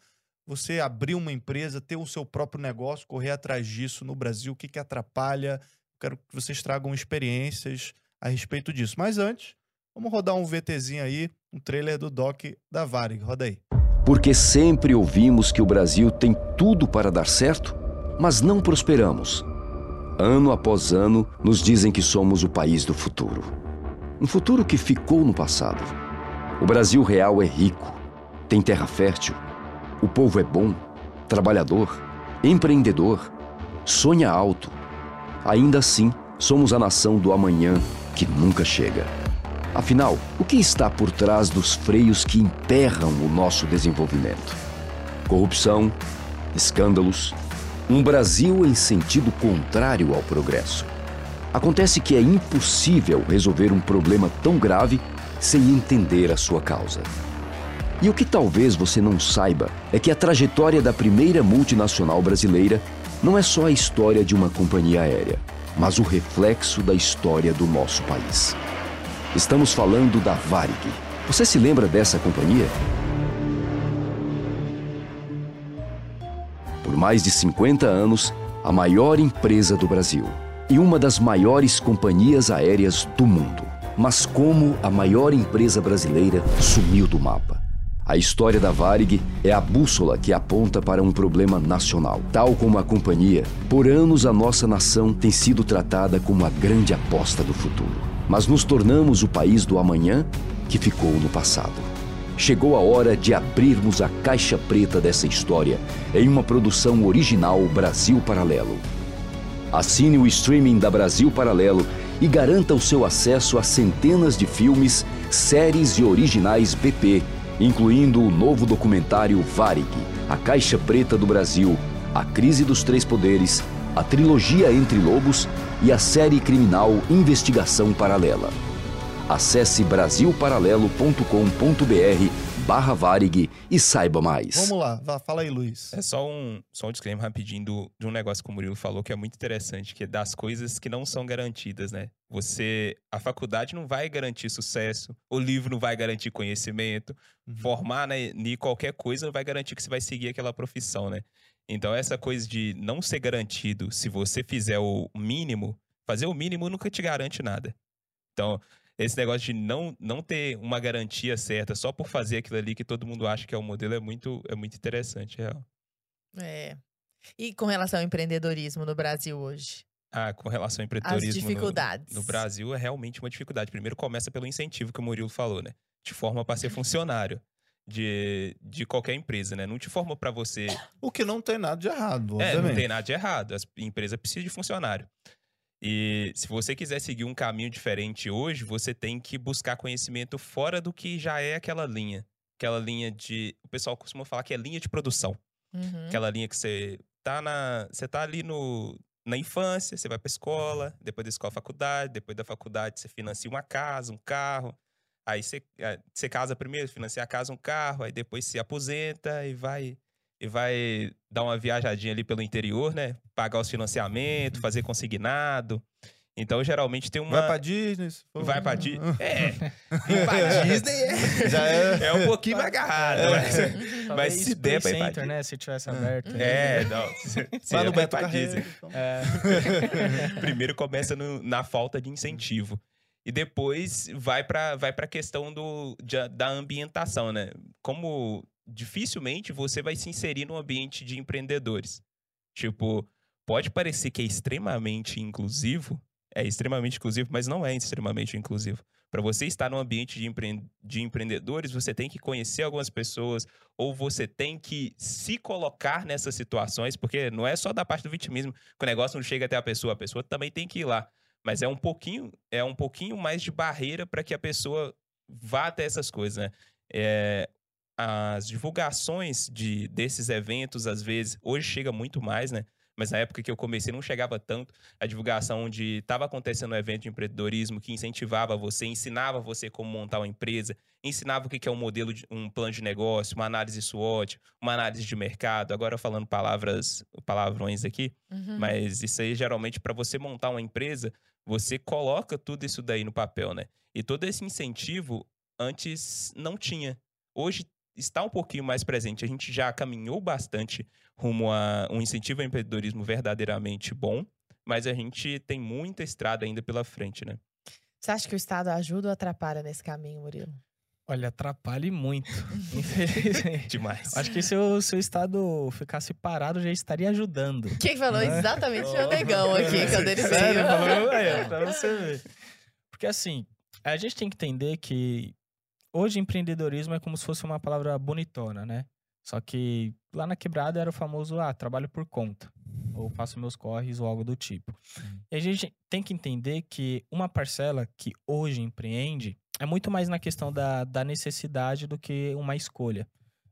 você abrir uma empresa, ter o seu próprio negócio, correr atrás disso no Brasil, o que, que atrapalha? Quero que vocês tragam experiências a respeito disso. Mas antes, vamos rodar um VTzinho aí, um trailer do Doc da Varig. Roda aí. Porque sempre ouvimos que o Brasil tem tudo para dar certo, mas não prosperamos. Ano após ano, nos dizem que somos o país do futuro. Um futuro que ficou no passado. O Brasil real é rico, tem terra fértil, o povo é bom, trabalhador, empreendedor, sonha alto. Ainda assim, somos a nação do amanhã que nunca chega. Afinal, o que está por trás dos freios que emperram o nosso desenvolvimento? Corrupção, escândalos, um Brasil em sentido contrário ao progresso. Acontece que é impossível resolver um problema tão grave sem entender a sua causa. E o que talvez você não saiba é que a trajetória da primeira multinacional brasileira não é só a história de uma companhia aérea, mas o reflexo da história do nosso país. Estamos falando da Varig. Você se lembra dessa companhia? Por mais de 50 anos, a maior empresa do Brasil e uma das maiores companhias aéreas do mundo. Mas como a maior empresa brasileira sumiu do mapa? A história da Varig é a bússola que aponta para um problema nacional. Tal como a companhia, por anos a nossa nação tem sido tratada como a grande aposta do futuro. Mas nos tornamos o país do amanhã que ficou no passado. Chegou a hora de abrirmos a caixa preta dessa história em uma produção original Brasil Paralelo. Assine o streaming da Brasil Paralelo e garanta o seu acesso a centenas de filmes, séries e originais BP, incluindo o novo documentário Varig, A Caixa Preta do Brasil, A Crise dos Três Poderes, a trilogia Entre Lobos e a série criminal Investigação Paralela. Acesse brasilparalelo.com.br barra Varig e saiba mais. Vamos lá, vá, fala aí, Luiz. É só um, só um disclaimer rapidinho do, de um negócio que o Murilo falou que é muito interessante, que é das coisas que não são garantidas, né? Você, a faculdade não vai garantir sucesso, o livro não vai garantir conhecimento, Uhum. formar né, em qualquer coisa não vai garantir que você vai seguir aquela profissão, né? Então essa coisa de não ser garantido se você fizer o mínimo, fazer o mínimo nunca te garante nada. Então, esse negócio de não, não ter uma garantia certa só por fazer aquilo ali que todo mundo acha que é o modelo é muito, é muito interessante, real. É. E com relação ao empreendedorismo no Brasil hoje? Ah, com relação ao As empreendedorismo no- dificuldades. no, Brasil é realmente uma dificuldade. Primeiro começa pelo incentivo que o Murilo falou, né? Te forma para ser funcionário de, de qualquer empresa, né? Não te forma para você O que não tem nada de errado, É, obviamente. não tem nada de errado. A empresa precisa de funcionário. E se você quiser seguir um caminho diferente hoje, você tem que buscar conhecimento fora do que já é aquela linha. Aquela linha de. O pessoal costuma falar que é linha de produção. Uhum. Aquela linha que você tá na. Você tá ali no, na infância, você vai pra escola, depois da escola faculdade, depois da faculdade você financia uma casa, um carro. Aí você, eh, você casa primeiro, financia a casa, um carro, aí depois se aposenta e vai e vai dar uma viajadinha ali pelo interior, né? Pagar os financiamentos, fazer consignado. Então, geralmente tem uma. Vai pra Disney. Vai pra Disney. É. Ir pra Disney é, Já é. é um pouquinho mais agarrado. É. Mas, Talvez mas se der pra ir pra Center, né? Se tivesse aberto. É, não. Se, se Vai é no pra Beto pra Carreiro. Disney. então. É. Primeiro começa no- na falta de incentivo. E depois vai para vai a questão do, de- da ambientação, né? Como dificilmente você vai se inserir num ambiente de empreendedores. Tipo, pode parecer que é extremamente inclusivo, é extremamente inclusivo, mas não é extremamente inclusivo. Para você estar num ambiente de, empre- de empreendedores, você tem que conhecer algumas pessoas, ou você tem que se colocar nessas situações, porque não é só da parte do vitimismo que o negócio não chega até a pessoa, a pessoa também tem que ir lá. Mas é um pouquinho, é um pouquinho mais de barreira para que a pessoa vá até essas coisas, né? É, as divulgações de, desses eventos, às vezes, hoje chega muito mais, né? Mas na época que eu comecei não chegava tanto a divulgação onde estava acontecendo um evento de empreendedorismo que incentivava você, ensinava você como montar uma empresa, ensinava o que é um modelo, de, um plano de negócio, uma análise SWOT, uma análise de mercado. Agora falando palavras, palavrões aqui, Uhum. mas isso aí, geralmente, para você montar uma empresa, você coloca tudo isso daí no papel, né? E todo esse incentivo antes não tinha. Hoje está um pouquinho mais presente. A gente já caminhou bastante rumo a um incentivo ao empreendedorismo verdadeiramente bom, mas a gente tem muita estrada ainda pela frente, né? Você acha que o Estado ajuda ou atrapalha nesse caminho, Murilo? Olha, atrapalhe muito. Infelizmente. Demais. Acho que se o seu estado ficasse parado, já estaria ajudando. Quem falou Né? exatamente o negão aqui, quando ele Sério, veio. falou ó, pra você ver. Porque assim, a gente tem que entender que hoje empreendedorismo é como se fosse uma palavra bonitona, né? Só que lá na quebrada era o famoso, ah, trabalho por conta. Ou faço meus corres ou algo do tipo. E a gente tem que entender que uma parcela que hoje empreende é muito mais na questão da, da necessidade do que uma escolha.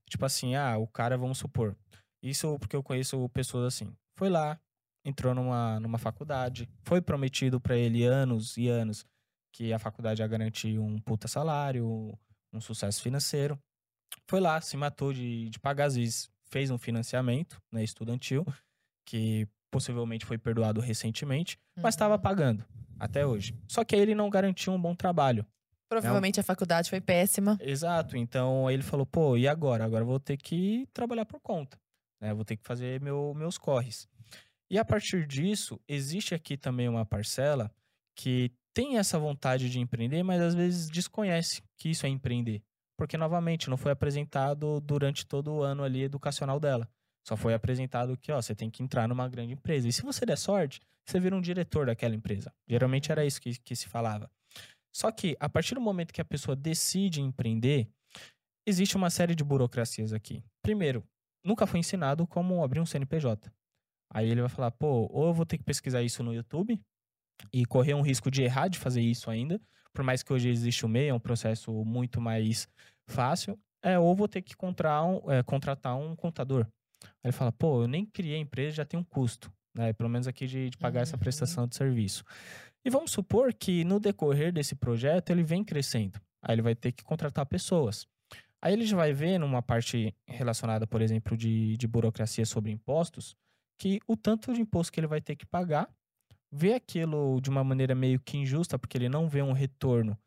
Tipo assim, ah, o cara, vamos supor. Isso porque eu conheço pessoas assim. Foi lá, entrou numa, numa faculdade. Foi prometido para ele anos e anos que a faculdade ia garantir um puta salário, um sucesso financeiro. Foi lá, se matou de, de pagar, às vezes fez um financiamento né, estudantil, que possivelmente foi perdoado recentemente, mas estava Uhum. pagando até hoje. Só que aí ele não garantiu um bom trabalho. Provavelmente a faculdade foi péssima. Exato. Então ele falou, pô, e agora? Agora vou ter que trabalhar por conta. Né? Vou ter que fazer meu, meus corres. E a partir disso, existe aqui também uma parcela que tem essa vontade de empreender, mas às vezes desconhece que isso é empreender. Porque, novamente, não foi apresentado durante todo o ano ali educacional dela. Só foi apresentado que, ó, você tem que entrar numa grande empresa. E se você der sorte, você vira um diretor daquela empresa. Geralmente era isso que, que se falava. Só que, a partir do momento que a pessoa decide empreender, existe uma série de burocracias aqui. Primeiro, nunca foi ensinado como abrir um CNPJ. Aí ele vai falar, pô, ou eu vou ter que pesquisar isso no YouTube e correr um risco de errar de fazer isso ainda, por mais que hoje existe o MEI, é um processo muito mais fácil, é, ou vou ter que contratar um, é, contratar um contador. Aí ele fala, pô, eu nem criei a empresa, já tem um custo, né? Pelo menos aqui de, de pagar essa Uhum. prestação de serviço. E vamos supor que no decorrer desse projeto ele vem crescendo. Aí ele vai ter que contratar pessoas. Aí ele já vai ver numa parte relacionada, por exemplo, de, de burocracia sobre impostos, que o tanto de imposto que ele vai ter que pagar, vê aquilo de uma maneira meio que injusta, porque ele não vê um retorno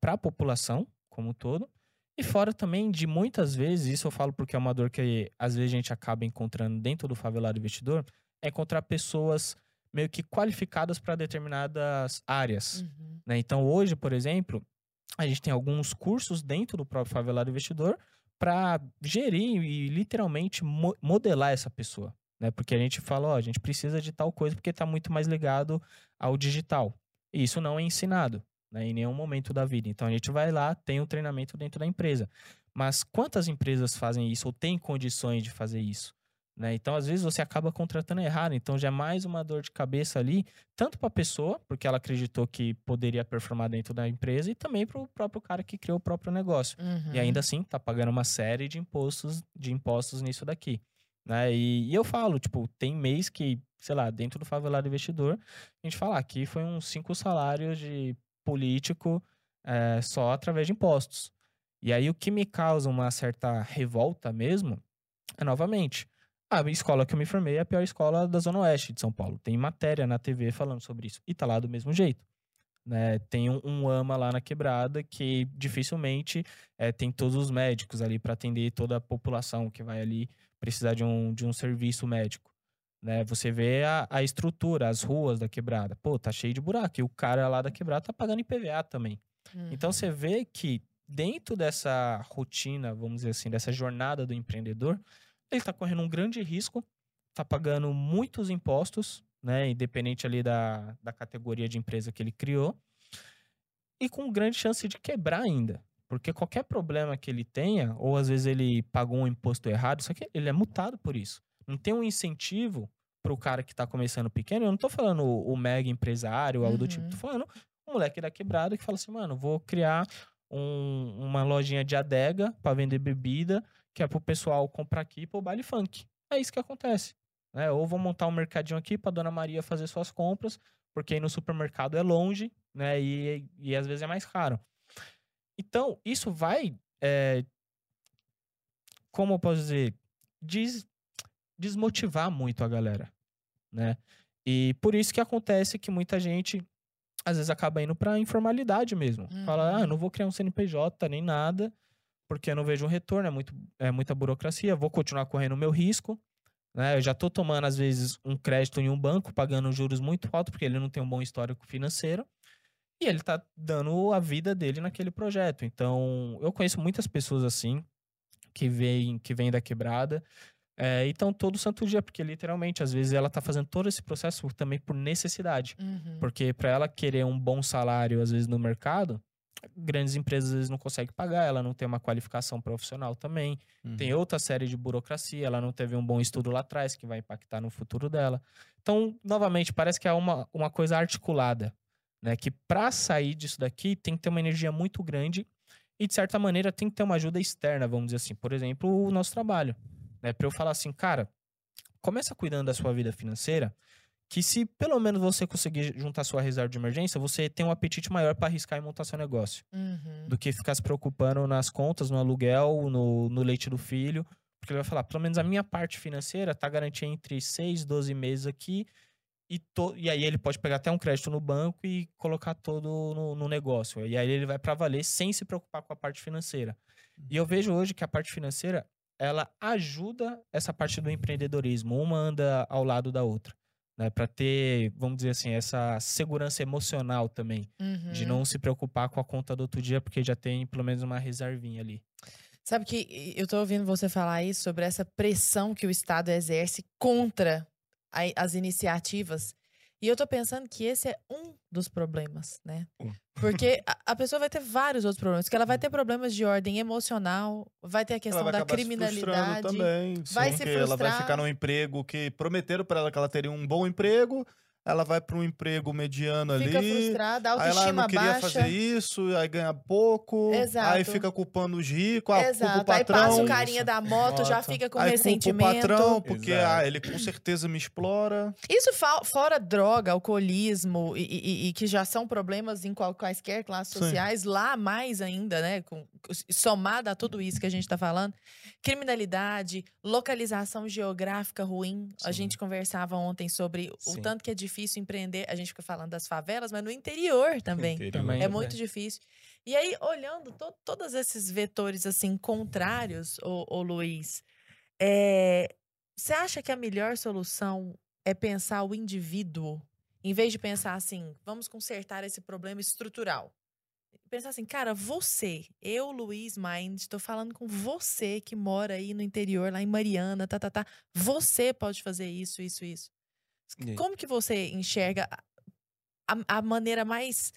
para a população como um todo. E fora também de muitas vezes, isso eu falo porque é uma dor que às vezes a gente acaba encontrando dentro do favelado investidor, é encontrar pessoas meio que qualificadas para determinadas áreas. Uhum. né? Então, hoje, por exemplo, a gente tem alguns cursos dentro do próprio Favelado Investidor para gerir e literalmente mo- modelar essa pessoa. Né? Porque a gente fala, ó, a gente precisa de tal coisa porque está muito mais ligado ao digital. E isso não é ensinado né, em nenhum momento da vida. Então, a gente vai lá, tem um treinamento dentro da empresa. Mas quantas empresas fazem isso ou têm condições de fazer isso? Né? Então, às vezes, você acaba contratando errado. Então, já é mais uma dor de cabeça ali, tanto para a pessoa, porque ela acreditou que poderia performar dentro da empresa, e também para o próprio cara que criou o próprio negócio. Uhum. E ainda assim, tá pagando uma série de impostos, de impostos nisso daqui. Né? E, e eu falo, tipo, tem mês que, sei lá, dentro do favelado investidor, a gente fala aqui foi uns cinco salários de político eh, só através de impostos. E aí o que me causa uma certa revolta mesmo é novamente. A escola que eu me formei é a pior escola da Zona Oeste de São Paulo. Tem matéria na TV falando sobre isso. E tá lá do mesmo jeito. Né? Tem um, um AMA lá na quebrada que dificilmente eh, tem todos os médicos ali para atender toda a população que vai ali precisar de um, de um serviço médico. Né? Você vê a, a estrutura, as ruas da quebrada. Pô, tá cheio de buraco. E o cara lá da quebrada tá pagando IPVA também. Uhum. Então você vê que dentro dessa rotina, vamos dizer assim, dessa jornada do empreendedor, ele está correndo um grande risco, está pagando muitos impostos, né, independente ali da, da categoria de empresa que ele criou, e com grande chance de quebrar ainda. Porque qualquer problema que ele tenha, ou às vezes ele pagou um imposto errado, só que ele é multado por isso. Não tem um incentivo para o cara que está começando pequeno. Eu não estou falando o, o mega empresário ou algo do tipo. Uhum. Tô falando um moleque da quebrada que fala assim, mano, vou criar um- uma lojinha de adega para vender bebida, que é pro pessoal comprar aqui pro baile funk. É isso que acontece. Né? Ou vou montar um mercadinho aqui pra Dona Maria fazer suas compras, porque aí no supermercado é longe, né? E, e às vezes é mais caro. Então, isso vai. é, como eu posso dizer? Des- desmotivar muito a galera. Né? E por isso que acontece que muita gente às vezes acaba indo pra informalidade mesmo. Fala, Uhum. ah, eu não vou criar um CNPJ nem nada, porque eu não vejo um retorno, é, muito, é muita burocracia, vou continuar correndo o meu risco. Né? Eu já tô tomando, às vezes, um crédito em um banco, pagando juros muito altos, porque ele não tem um bom histórico financeiro. E ele tá dando a vida dele naquele projeto. Então, eu conheço muitas pessoas assim, que vêm que vêm da quebrada, é, e estão todo santo dia, porque literalmente, às vezes, ela tá fazendo todo esse processo também por necessidade. Uhum. Porque para ela querer um bom salário, às vezes, no mercado, grandes empresas às vezes não conseguem pagar, ela não tem uma qualificação profissional também, Uhum. tem outra série de burocracia, ela não teve um bom estudo lá atrás que vai impactar no futuro dela. Então, novamente, parece que é uma, uma coisa articulada, né? Que para sair disso daqui tem que ter uma energia muito grande e, de certa maneira, tem que ter uma ajuda externa, vamos dizer assim. Por exemplo, o nosso trabalho. Né? Para eu falar assim, cara, começa cuidando da sua vida financeira, que se pelo menos você conseguir juntar sua reserva de emergência, você tem um apetite maior para arriscar e montar seu negócio. Uhum. Do que ficar se preocupando nas contas, no aluguel, no, no leite do filho. Porque ele vai falar, pelo menos a minha parte financeira tá garantida entre 6 e 12 meses aqui. E, to, e aí ele pode pegar até um crédito no banco e colocar todo no, no negócio. E aí ele vai para valer sem se preocupar com a parte financeira. E eu vejo hoje que a parte financeira, ela ajuda essa parte do empreendedorismo. Uma anda ao lado da outra. Né, para ter, vamos dizer assim, essa segurança emocional também. Uhum. De não se preocupar com a conta do outro dia, porque já tem pelo menos uma reservinha ali. Sabe que eu tô ouvindo você falar isso sobre essa pressão que o Estado exerce contra as iniciativas. E eu tô pensando que esse é um dos problemas, né? Porque a, a pessoa vai ter vários outros problemas. Que ela vai ter problemas de ordem emocional, vai ter a questão da acabar se criminalidade. também. vai sim, se porque ela vai frustrar. ficar num emprego que prometeram pra ela que ela teria um bom emprego, ela vai pra um emprego mediano Fica ali. frustrada, a Aí ela autoestima não queria baixa. fazer isso, aí ganha pouco. Exato. Aí fica culpando os ricos, ah, culpa o Exato. Aí patrão. passa o carinha da moto, já Moto. fica com aí ressentimento. culpa o patrão, porque Exato. ah, ele com certeza me explora. Isso fora droga, alcoolismo e, e- e que já são problemas em qual- quaisquer classes Sim. sociais, lá mais ainda, né? Com, somada a tudo isso que a gente tá falando. Criminalidade, localização geográfica ruim. A Sim. gente conversava ontem sobre o Sim. tanto que é difícil empreender. A gente fica falando das favelas, mas no interior também. Interior. Também. É É muito verdade. difícil. E aí, olhando to- todos esses vetores assim contrários, ô, ô Luiz, é, você acha que a melhor solução é pensar o indivíduo, em vez de pensar assim, vamos consertar esse problema estrutural? Pensar assim, cara, você, eu, Luiz Mind, estou falando com você que mora aí no interior, lá em Mariana, tá, tá, tá. Você pode fazer isso, isso, isso. Como que você enxerga a, a maneira mais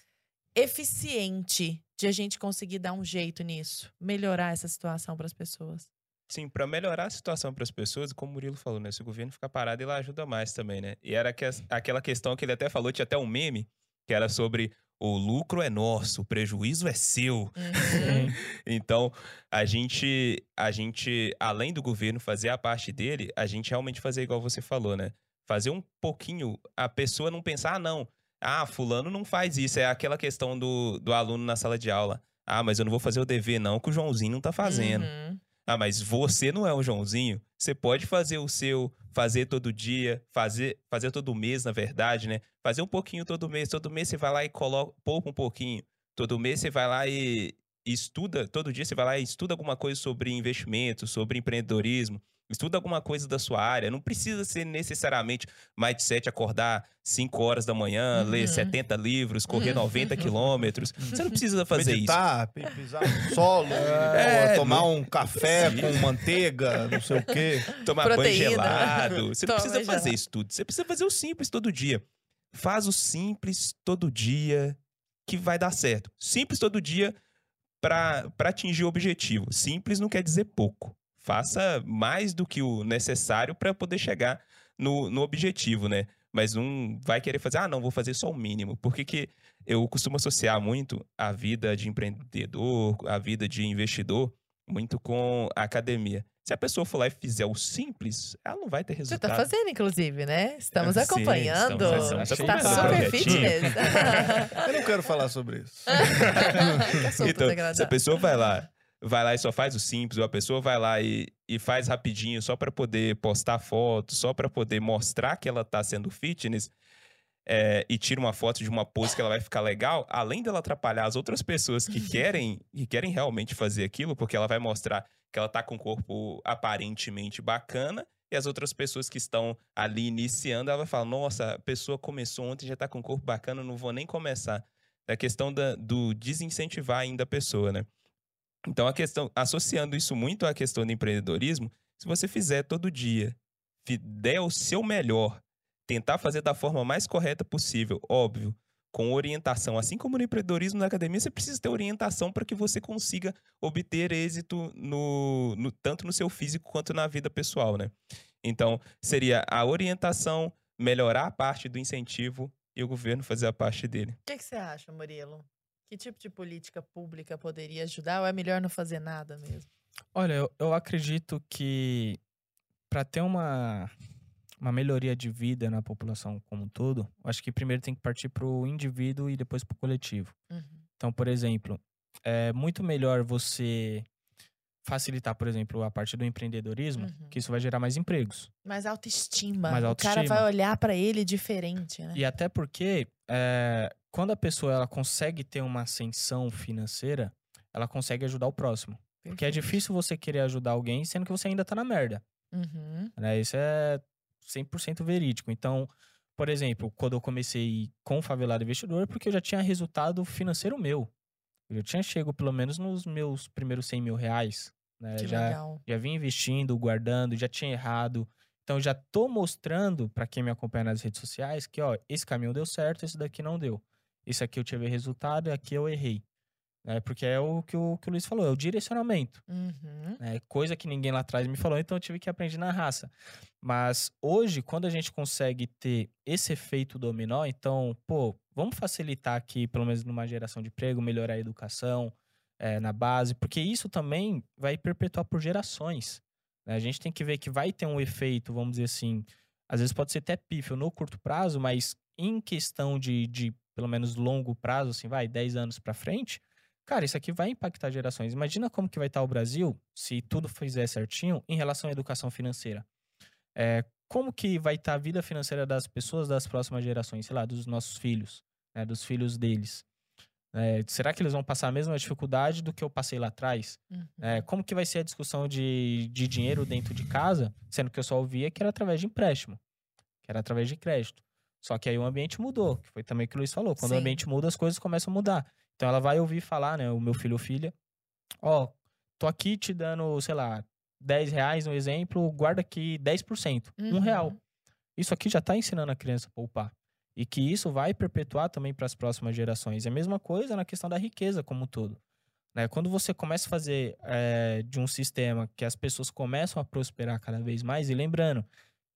eficiente de a gente conseguir dar um jeito nisso? Melhorar essa situação para as pessoas? Sim, para melhorar a situação para as pessoas, como o Murilo falou, né? Se o governo ficar parado, ele ajuda mais também, né? E era que aquela questão que ele até falou, tinha até um meme, que era sobre o lucro é nosso, o prejuízo é seu. Uhum. Então, a gente, a gente, além do governo fazer a parte dele, a gente realmente fazer igual você falou, né? Fazer um pouquinho, a pessoa não pensar, ah, não, ah, fulano não faz isso. É aquela questão do, do aluno na sala de aula. Ah, mas eu não vou fazer o dever não, que o Joãozinho não tá fazendo. Uhum. Ah, mas você não é o Joãozinho. Você pode fazer o seu, fazer todo dia, fazer, fazer todo mês, na verdade, né? Fazer um pouquinho todo mês. Todo mês você vai lá e coloca, poupa um pouquinho. Todo mês você vai lá e e estuda, todo dia você vai lá e estuda alguma coisa sobre investimento, sobre empreendedorismo. Estuda alguma coisa da sua área. Não precisa ser necessariamente mindset, acordar 5 horas da manhã, Uhum. ler 70 livros, correr Uhum. 90 quilômetros. Você não precisa fazer isso. Meditar, pi- pisar no solo, É, tomar não- um café com manteiga, não sei o quê. tomar Proteína. banho gelado. Você não precisa fazer gelado. isso tudo. Você precisa fazer o simples todo dia. Faz o simples todo dia que vai dar certo. Simples todo dia para atingir o objetivo. Simples não quer dizer pouco. Faça mais do que o necessário para poder chegar no, no objetivo, né? Mas não vai querer fazer, ah, não, vou fazer só o mínimo. Porque que eu costumo associar muito a vida de empreendedor, a vida de investidor, muito com a academia. Se a pessoa for lá e fizer o simples, ela não vai ter Você resultado. tá fazendo, inclusive, né? Estamos Sim, acompanhando. estamos- estamos Está acompanhando super o fitness. Eu não quero falar sobre isso. assunto Então, se a pessoa vai lá, vai lá e só faz o simples, ou a pessoa vai lá e, e faz rapidinho só para poder postar foto, só para poder mostrar que ela tá sendo fitness, é, e tira uma foto de uma pose que ela vai ficar legal, além dela atrapalhar as outras pessoas que querem, que querem realmente fazer aquilo, porque ela vai mostrar que ela tá com um corpo aparentemente bacana, e as outras pessoas que estão ali iniciando, ela vai falar: nossa, a pessoa começou ontem já tá com um corpo bacana, não vou nem começar. É a questão da- do desincentivar ainda a pessoa, né? Então, a questão, associando isso muito à questão do empreendedorismo, se você fizer todo dia, der o seu melhor, tentar fazer da forma mais correta possível, óbvio, com orientação, assim como no empreendedorismo na academia, você precisa ter orientação para que você consiga obter êxito no, no- tanto no seu físico quanto na vida pessoal, né? Então, seria a orientação, melhorar a parte do incentivo e o governo fazer a parte dele. O que, que você acha, Murilo? Que tipo de política pública poderia ajudar ou é melhor não fazer nada mesmo? Olha, eu, eu acredito que para ter uma, uma melhoria de vida na população como um todo, eu acho que primeiro tem que partir para o indivíduo e depois para o coletivo. Uhum. Então, por exemplo, é muito melhor você facilitar, por exemplo, a parte do empreendedorismo, Uhum. que isso vai gerar mais empregos. Mais autoestima. Mais O cara autoestima. vai olhar pra ele diferente, né? E até porque, é, quando a pessoa ela consegue ter uma ascensão financeira, ela consegue ajudar o próximo. Porque é Perfeito. difícil você querer ajudar alguém sendo que você ainda tá na merda. Uhum. né? Isso é 100% verídico. Então, por exemplo, quando eu comecei com o Favelado Investidor, porque eu já tinha resultado financeiro meu. Eu já tinha chego pelo menos nos meus primeiros 100 mil reais. Né? Que já, legal. já vim investindo, guardando, já tinha errado. Então, já tô mostrando para quem me acompanha nas redes sociais que, ó, esse caminho deu certo, esse daqui não deu. Esse aqui eu tive resultado, aqui eu errei. Né? Porque é o que, o que o Luiz falou, é o direcionamento Uhum. né? Coisa que ninguém lá atrás me falou, então eu tive que aprender na raça. Mas hoje, quando a gente consegue ter esse efeito dominó, então, pô, vamos facilitar aqui, pelo menos numa geração de emprego, melhorar a educação eh, na base, porque isso também vai perpetuar por gerações. né? A gente tem que ver que vai ter um efeito, vamos dizer assim, às vezes pode ser até pífio no curto prazo, mas em questão de, de pelo menos longo prazo, assim, vai, 10 anos pra frente, Cara, isso aqui vai impactar gerações. Imagina como que vai estar o Brasil se tudo fizer certinho em relação à educação financeira. É, como que vai estar a vida financeira das pessoas das próximas gerações, sei lá, dos nossos filhos, né, dos filhos deles. É, será que eles vão passar a mesma dificuldade do que eu passei lá atrás? Uhum. É, como que vai ser a discussão de, de dinheiro dentro de casa, sendo que eu só ouvia que era através de empréstimo, que era através de crédito. Só que aí o ambiente mudou, que foi também o que o Luiz falou. Quando Sim. o ambiente muda, as coisas começam a mudar. Então ela vai ouvir falar, né, o meu filho ou filha, ó, tô aqui te dando, sei lá, 10 reais, um exemplo, guarda aqui 10%, um Uhum. real. Isso aqui já tá ensinando a criança a poupar. E que isso vai perpetuar também para as próximas gerações. É a mesma coisa na questão da riqueza como um todo. Né? Quando você começa a fazer eh, de um sistema que as pessoas começam a prosperar cada vez mais, e lembrando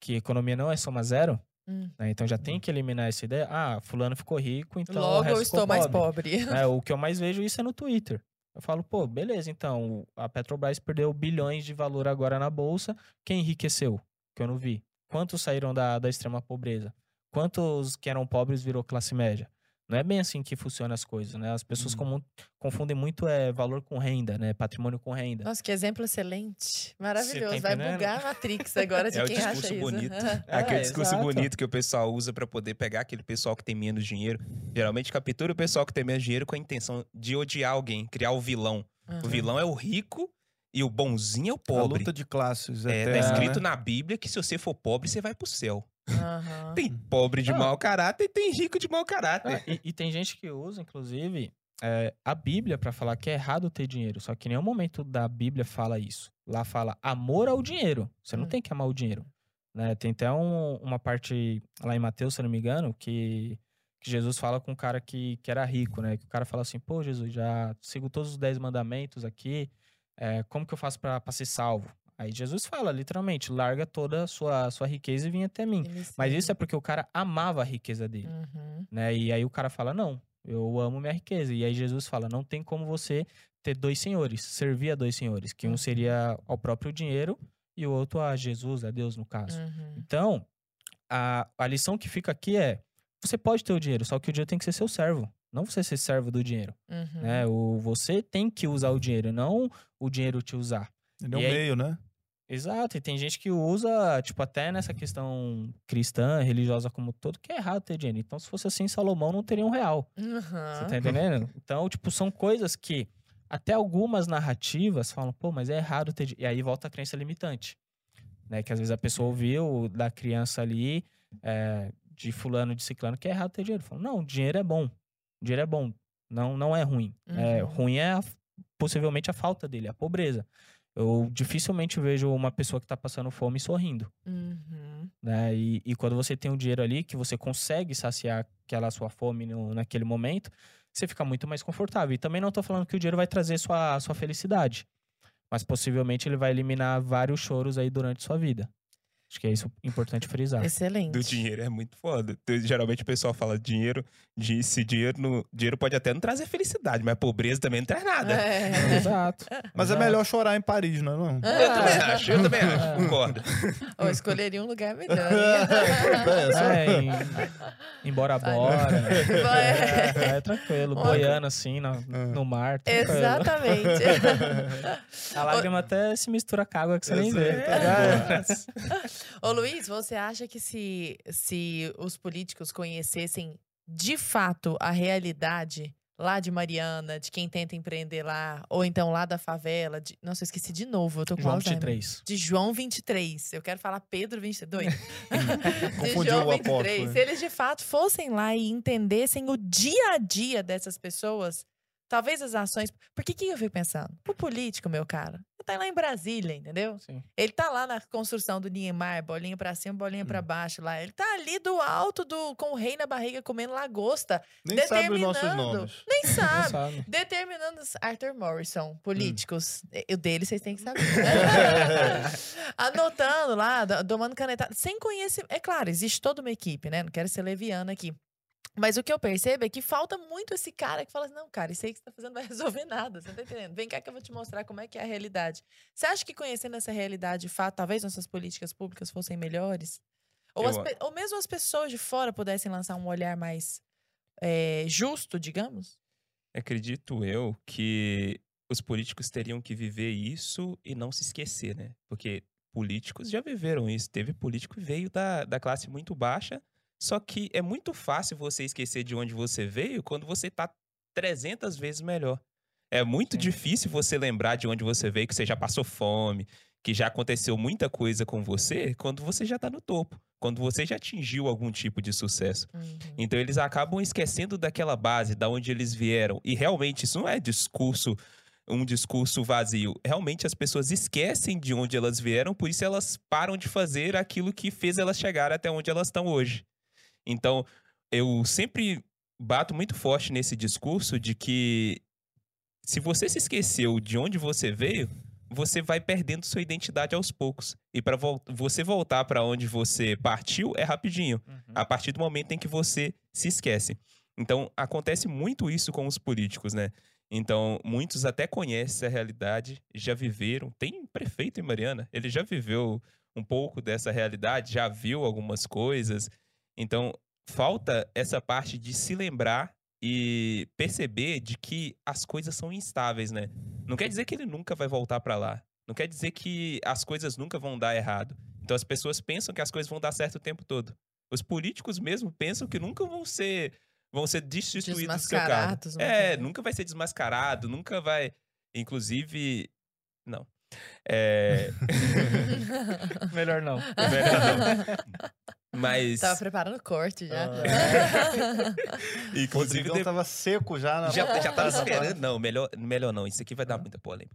que economia não é soma zero, Hum. né? então já tem que eliminar essa ideia. Ah, fulano ficou rico, então Logo eu estou mais pobre. pobre. É, o que eu mais vejo isso é no Twitter. Eu falo, pô, beleza, então a Petrobras perdeu bilhões de valor agora na bolsa. Quem enriqueceu? Que eu não vi. Quantos saíram da, da extrema pobreza? Quantos que eram pobres virou classe média? Não é bem assim que funcionam as coisas, né? As pessoas Hum. comum- confundem muito é, valor com renda, né? Patrimônio com renda. Nossa, que exemplo excelente. Maravilhoso. Vai bugar a Matrix agora de É o quem acha discurso isso. bonito. É aquele É, discurso exato. bonito que o pessoal usa pra poder pegar aquele pessoal que tem menos dinheiro. Geralmente captura o pessoal que tem menos dinheiro com a intenção de odiar alguém, criar o vilão. O Aham. vilão é o rico e o bonzinho é o A pobre. luta de classes. É, tá eterna, escrito né? na Bíblia que se você for pobre, você vai pro céu. Aham. Tem pobre de Ah. mau caráter e tem rico de mau Ah, caráter. e, e tem gente que usa, inclusive, é, a Bíblia pra falar que é errado ter dinheiro. Só que em nenhum momento da Bíblia fala isso. Lá fala amor ao dinheiro. Você não Hum. tem que amar o dinheiro. né? Tem até um- uma parte lá em Mateus, se eu não me engano, que, que Jesus fala com um cara que, que era rico, né? Que o cara fala assim, pô, Jesus, já sigo todos os dez mandamentos aqui. é, como que eu faço pra ser salvo? Aí Jesus fala, literalmente, larga toda a sua, sua riqueza e vem até mim. Mas isso é porque o cara amava a riqueza dele Uhum. né? E aí o cara fala: "Não, eu amo minha riqueza". E aí Jesus fala: "Não tem como você ter dois senhores, servir a dois senhores, que um Uhum. seria ao próprio dinheiro e o outro a Jesus, a Deus no caso". Uhum. Então, a, a lição que fica aqui é: você pode ter o dinheiro, só que o dinheiro tem que ser seu servo, não você ser servo do dinheiro, Uhum. né? O você tem que usar o dinheiro, não o dinheiro te usar. Ele é o aí- meio, né? Exato, e tem gente que usa, tipo, até nessa questão cristã, religiosa como um todo, que é errado ter dinheiro. Então, se fosse assim, Salomão não teria um real. Você Uhum. tá entendendo? Então, tipo, são coisas que até algumas narrativas falam, pô, mas é errado ter. di-" E aí volta a crença limitante. Né? Que às vezes a pessoa ouviu da criança ali, é, de fulano, de ciclano, que é errado ter dinheiro. Falam, não, dinheiro é bom. Dinheiro é bom. Não, não é ruim. É, Uhum. ruim é a- possivelmente a falta dele, a pobreza. Eu dificilmente vejo uma pessoa que tá passando fome sorrindo Uhum. né? E, e quando você tem um dinheiro ali que você consegue saciar aquela sua fome no- naquele momento, você fica muito mais confortável. E também não tô falando que o dinheiro vai trazer sua, sua felicidade, mas possivelmente ele vai eliminar vários choros aí durante sua vida. Acho que é isso importante frisar. Excelente. do dinheiro é muito foda. Geralmente o pessoal fala dinheiro, de, se dinheiro, no, dinheiro pode até não trazer felicidade, mas pobreza também não traz nada. É. Exato. Mas é Exato. melhor chorar em Paris, não é? Não? Eu também acho, eu também acho, concordo. Ou escolheria um lugar melhor. É, É, em, em Bora Bora. É. É, tranquilo. Olha. Boiando assim no, no mar. Tranquilo. Exatamente. A lágrima até se mistura com a água que você nem vê. tá É. Ô Luiz, você acha que se, se os políticos conhecessem de fato a realidade lá de Mariana, de quem tenta empreender lá, ou então lá da favela, de... nossa, eu esqueci de novo, eu tô com João Alzheimer. 23. De João 23. Eu quero falar Pedro 22. de João o 23. apóstolo. Se eles de fato fossem lá e entendessem o dia a dia dessas pessoas, talvez as ações. Porque que eu fico pensando? O político, meu cara, tá lá em Brasília, entendeu? Sim. Ele tá lá na construção do Niemeyer, bolinha pra cima, bolinha pra baixo lá. Ele tá ali do alto do com o rei na barriga comendo lagosta. Nem sabe os nossos Determinando. nomes. Nem sabe. sabe. Determinando Arthur Morrison, políticos. O dele vocês têm que saber. Anotando lá, do- tomando canetada. Sem conhecimento. É claro, existe toda uma equipe, né? Não quero ser leviana aqui. Mas o que eu percebo é que falta muito esse cara que fala assim: não, cara, isso aí que você tá fazendo não vai resolver nada. Você não tá entendendo? Vem cá que eu vou te mostrar como é que é a realidade. Você acha que conhecendo essa realidade, de fato, talvez nossas políticas públicas fossem melhores? Ou, as ou mesmo as pessoas de fora pudessem lançar um olhar mais eh, justo, digamos? Acredito eu que os políticos teriam que viver isso e não se esquecer, né? Porque políticos já viveram isso. Teve político que veio da, da classe muito baixa, só que é muito fácil você esquecer de onde você veio quando você tá 300 vezes melhor. É muito Sim. difícil você lembrar de onde você veio, que você já passou fome, que já aconteceu muita coisa com você, quando você já tá no topo, quando você já atingiu algum tipo de sucesso. Uhum. Então eles acabam esquecendo daquela base, da onde eles vieram. E realmente isso não é discurso, um discurso vazio. Realmente as pessoas esquecem de onde elas vieram, por isso elas param de fazer aquilo que fez elas chegar até onde elas estão hoje. Então, eu sempre bato muito forte nesse discurso de que se você se esqueceu de onde você veio, você vai perdendo sua identidade aos poucos. E para você voltar para onde você partiu é rapidinho a partir do momento em que você se esquece. Então, acontece muito isso com os políticos, né? Então, muitos até conhecem a realidade, já viveram. Tem prefeito em Mariana, ele já viveu um pouco dessa realidade, já viu algumas coisas. Então, falta essa parte de se lembrar e perceber de que as coisas são instáveis, né? Não quer dizer que ele nunca vai voltar para lá. Não quer dizer que as coisas nunca vão dar errado. Então as pessoas pensam que as coisas vão dar certo o tempo todo. Os políticos mesmo pensam que nunca vão ser vão ser destituídos do seu cargo. Desmascarados, uma É, coisa. nunca vai ser desmascarado, nunca vai, inclusive, não. É, Melhor não. melhor não. Mas Tava preparando o corte já. O inclusive Rodrigão de- tava seco já na já, já tava esperando. Não, melhor, melhor não. Isso aqui vai dar muita polêmica.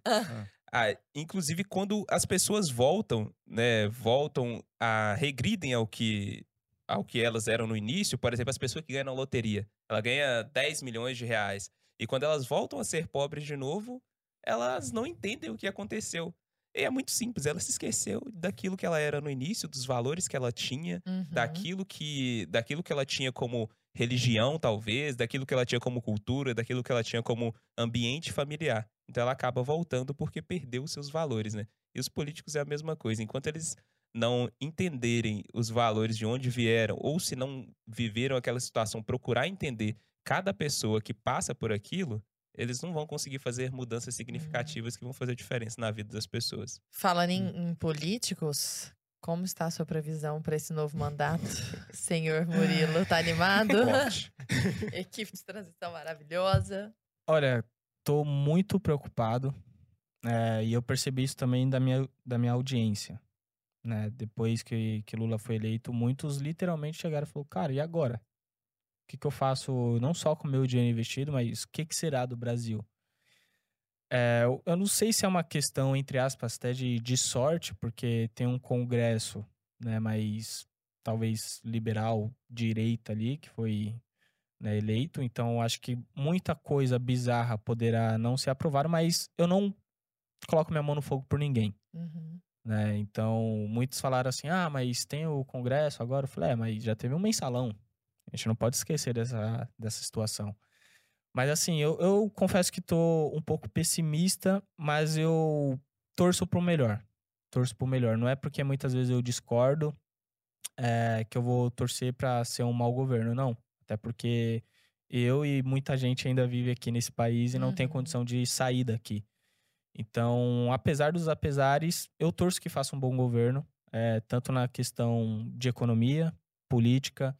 Ah, inclusive, quando as pessoas voltam, né? Voltam a. regridem ao que, ao que elas eram no início, por exemplo, as pessoas que ganham na loteria. Ela ganha 10 milhões de reais. E quando elas voltam a ser pobres de novo, elas não entendem o que aconteceu. E é muito simples, ela se esqueceu daquilo que ela era no início, dos valores que ela tinha, Uhum. daquilo que daquilo que ela tinha como religião, talvez, daquilo que ela tinha como cultura, daquilo que ela tinha como ambiente familiar. Então ela acaba voltando porque perdeu os seus valores, né? E os políticos é a mesma coisa. Enquanto eles não entenderem os valores de onde vieram, ou se não viveram aquela situação, procurar entender cada pessoa que passa por aquilo, eles não vão conseguir fazer mudanças significativas que vão fazer diferença na vida das pessoas. Falando em, em políticos, como está a sua previsão para esse novo mandato? Senhor Murilo, tá animado? Equipe de transição maravilhosa. Olha, tô muito preocupado. é, e eu percebi isso também da minha, da minha audiência. Né? Depois que, que Lula foi eleito, muitos literalmente chegaram e falaram, cara, e agora? O que, que eu faço não só com o meu dinheiro investido, mas o que, que será do Brasil? É, eu- eu não sei se é uma questão, entre aspas, até de, de sorte, porque tem um congresso né, mais talvez liberal, direita ali, que foi né, eleito. Então, acho que muita coisa bizarra poderá não ser aprovada, mas eu não coloco minha mão no fogo por ninguém. Uhum. Né? Então, muitos falaram assim: ah, mas tem o Congresso agora. Eu falei: é, mas já teve um mensalão. A gente não pode esquecer dessa, dessa situação. Mas assim, eu, eu confesso que tô um pouco pessimista, mas eu torço pro melhor. Torço pro melhor. Não é porque muitas vezes eu discordo é, que eu vou torcer para ser um mau governo, não. Até porque eu e muita gente ainda vive aqui nesse país e não tem Uhum. condição de sair daqui. Então, apesar dos apesares, eu torço que faça um bom governo, é, tanto na questão de economia, política,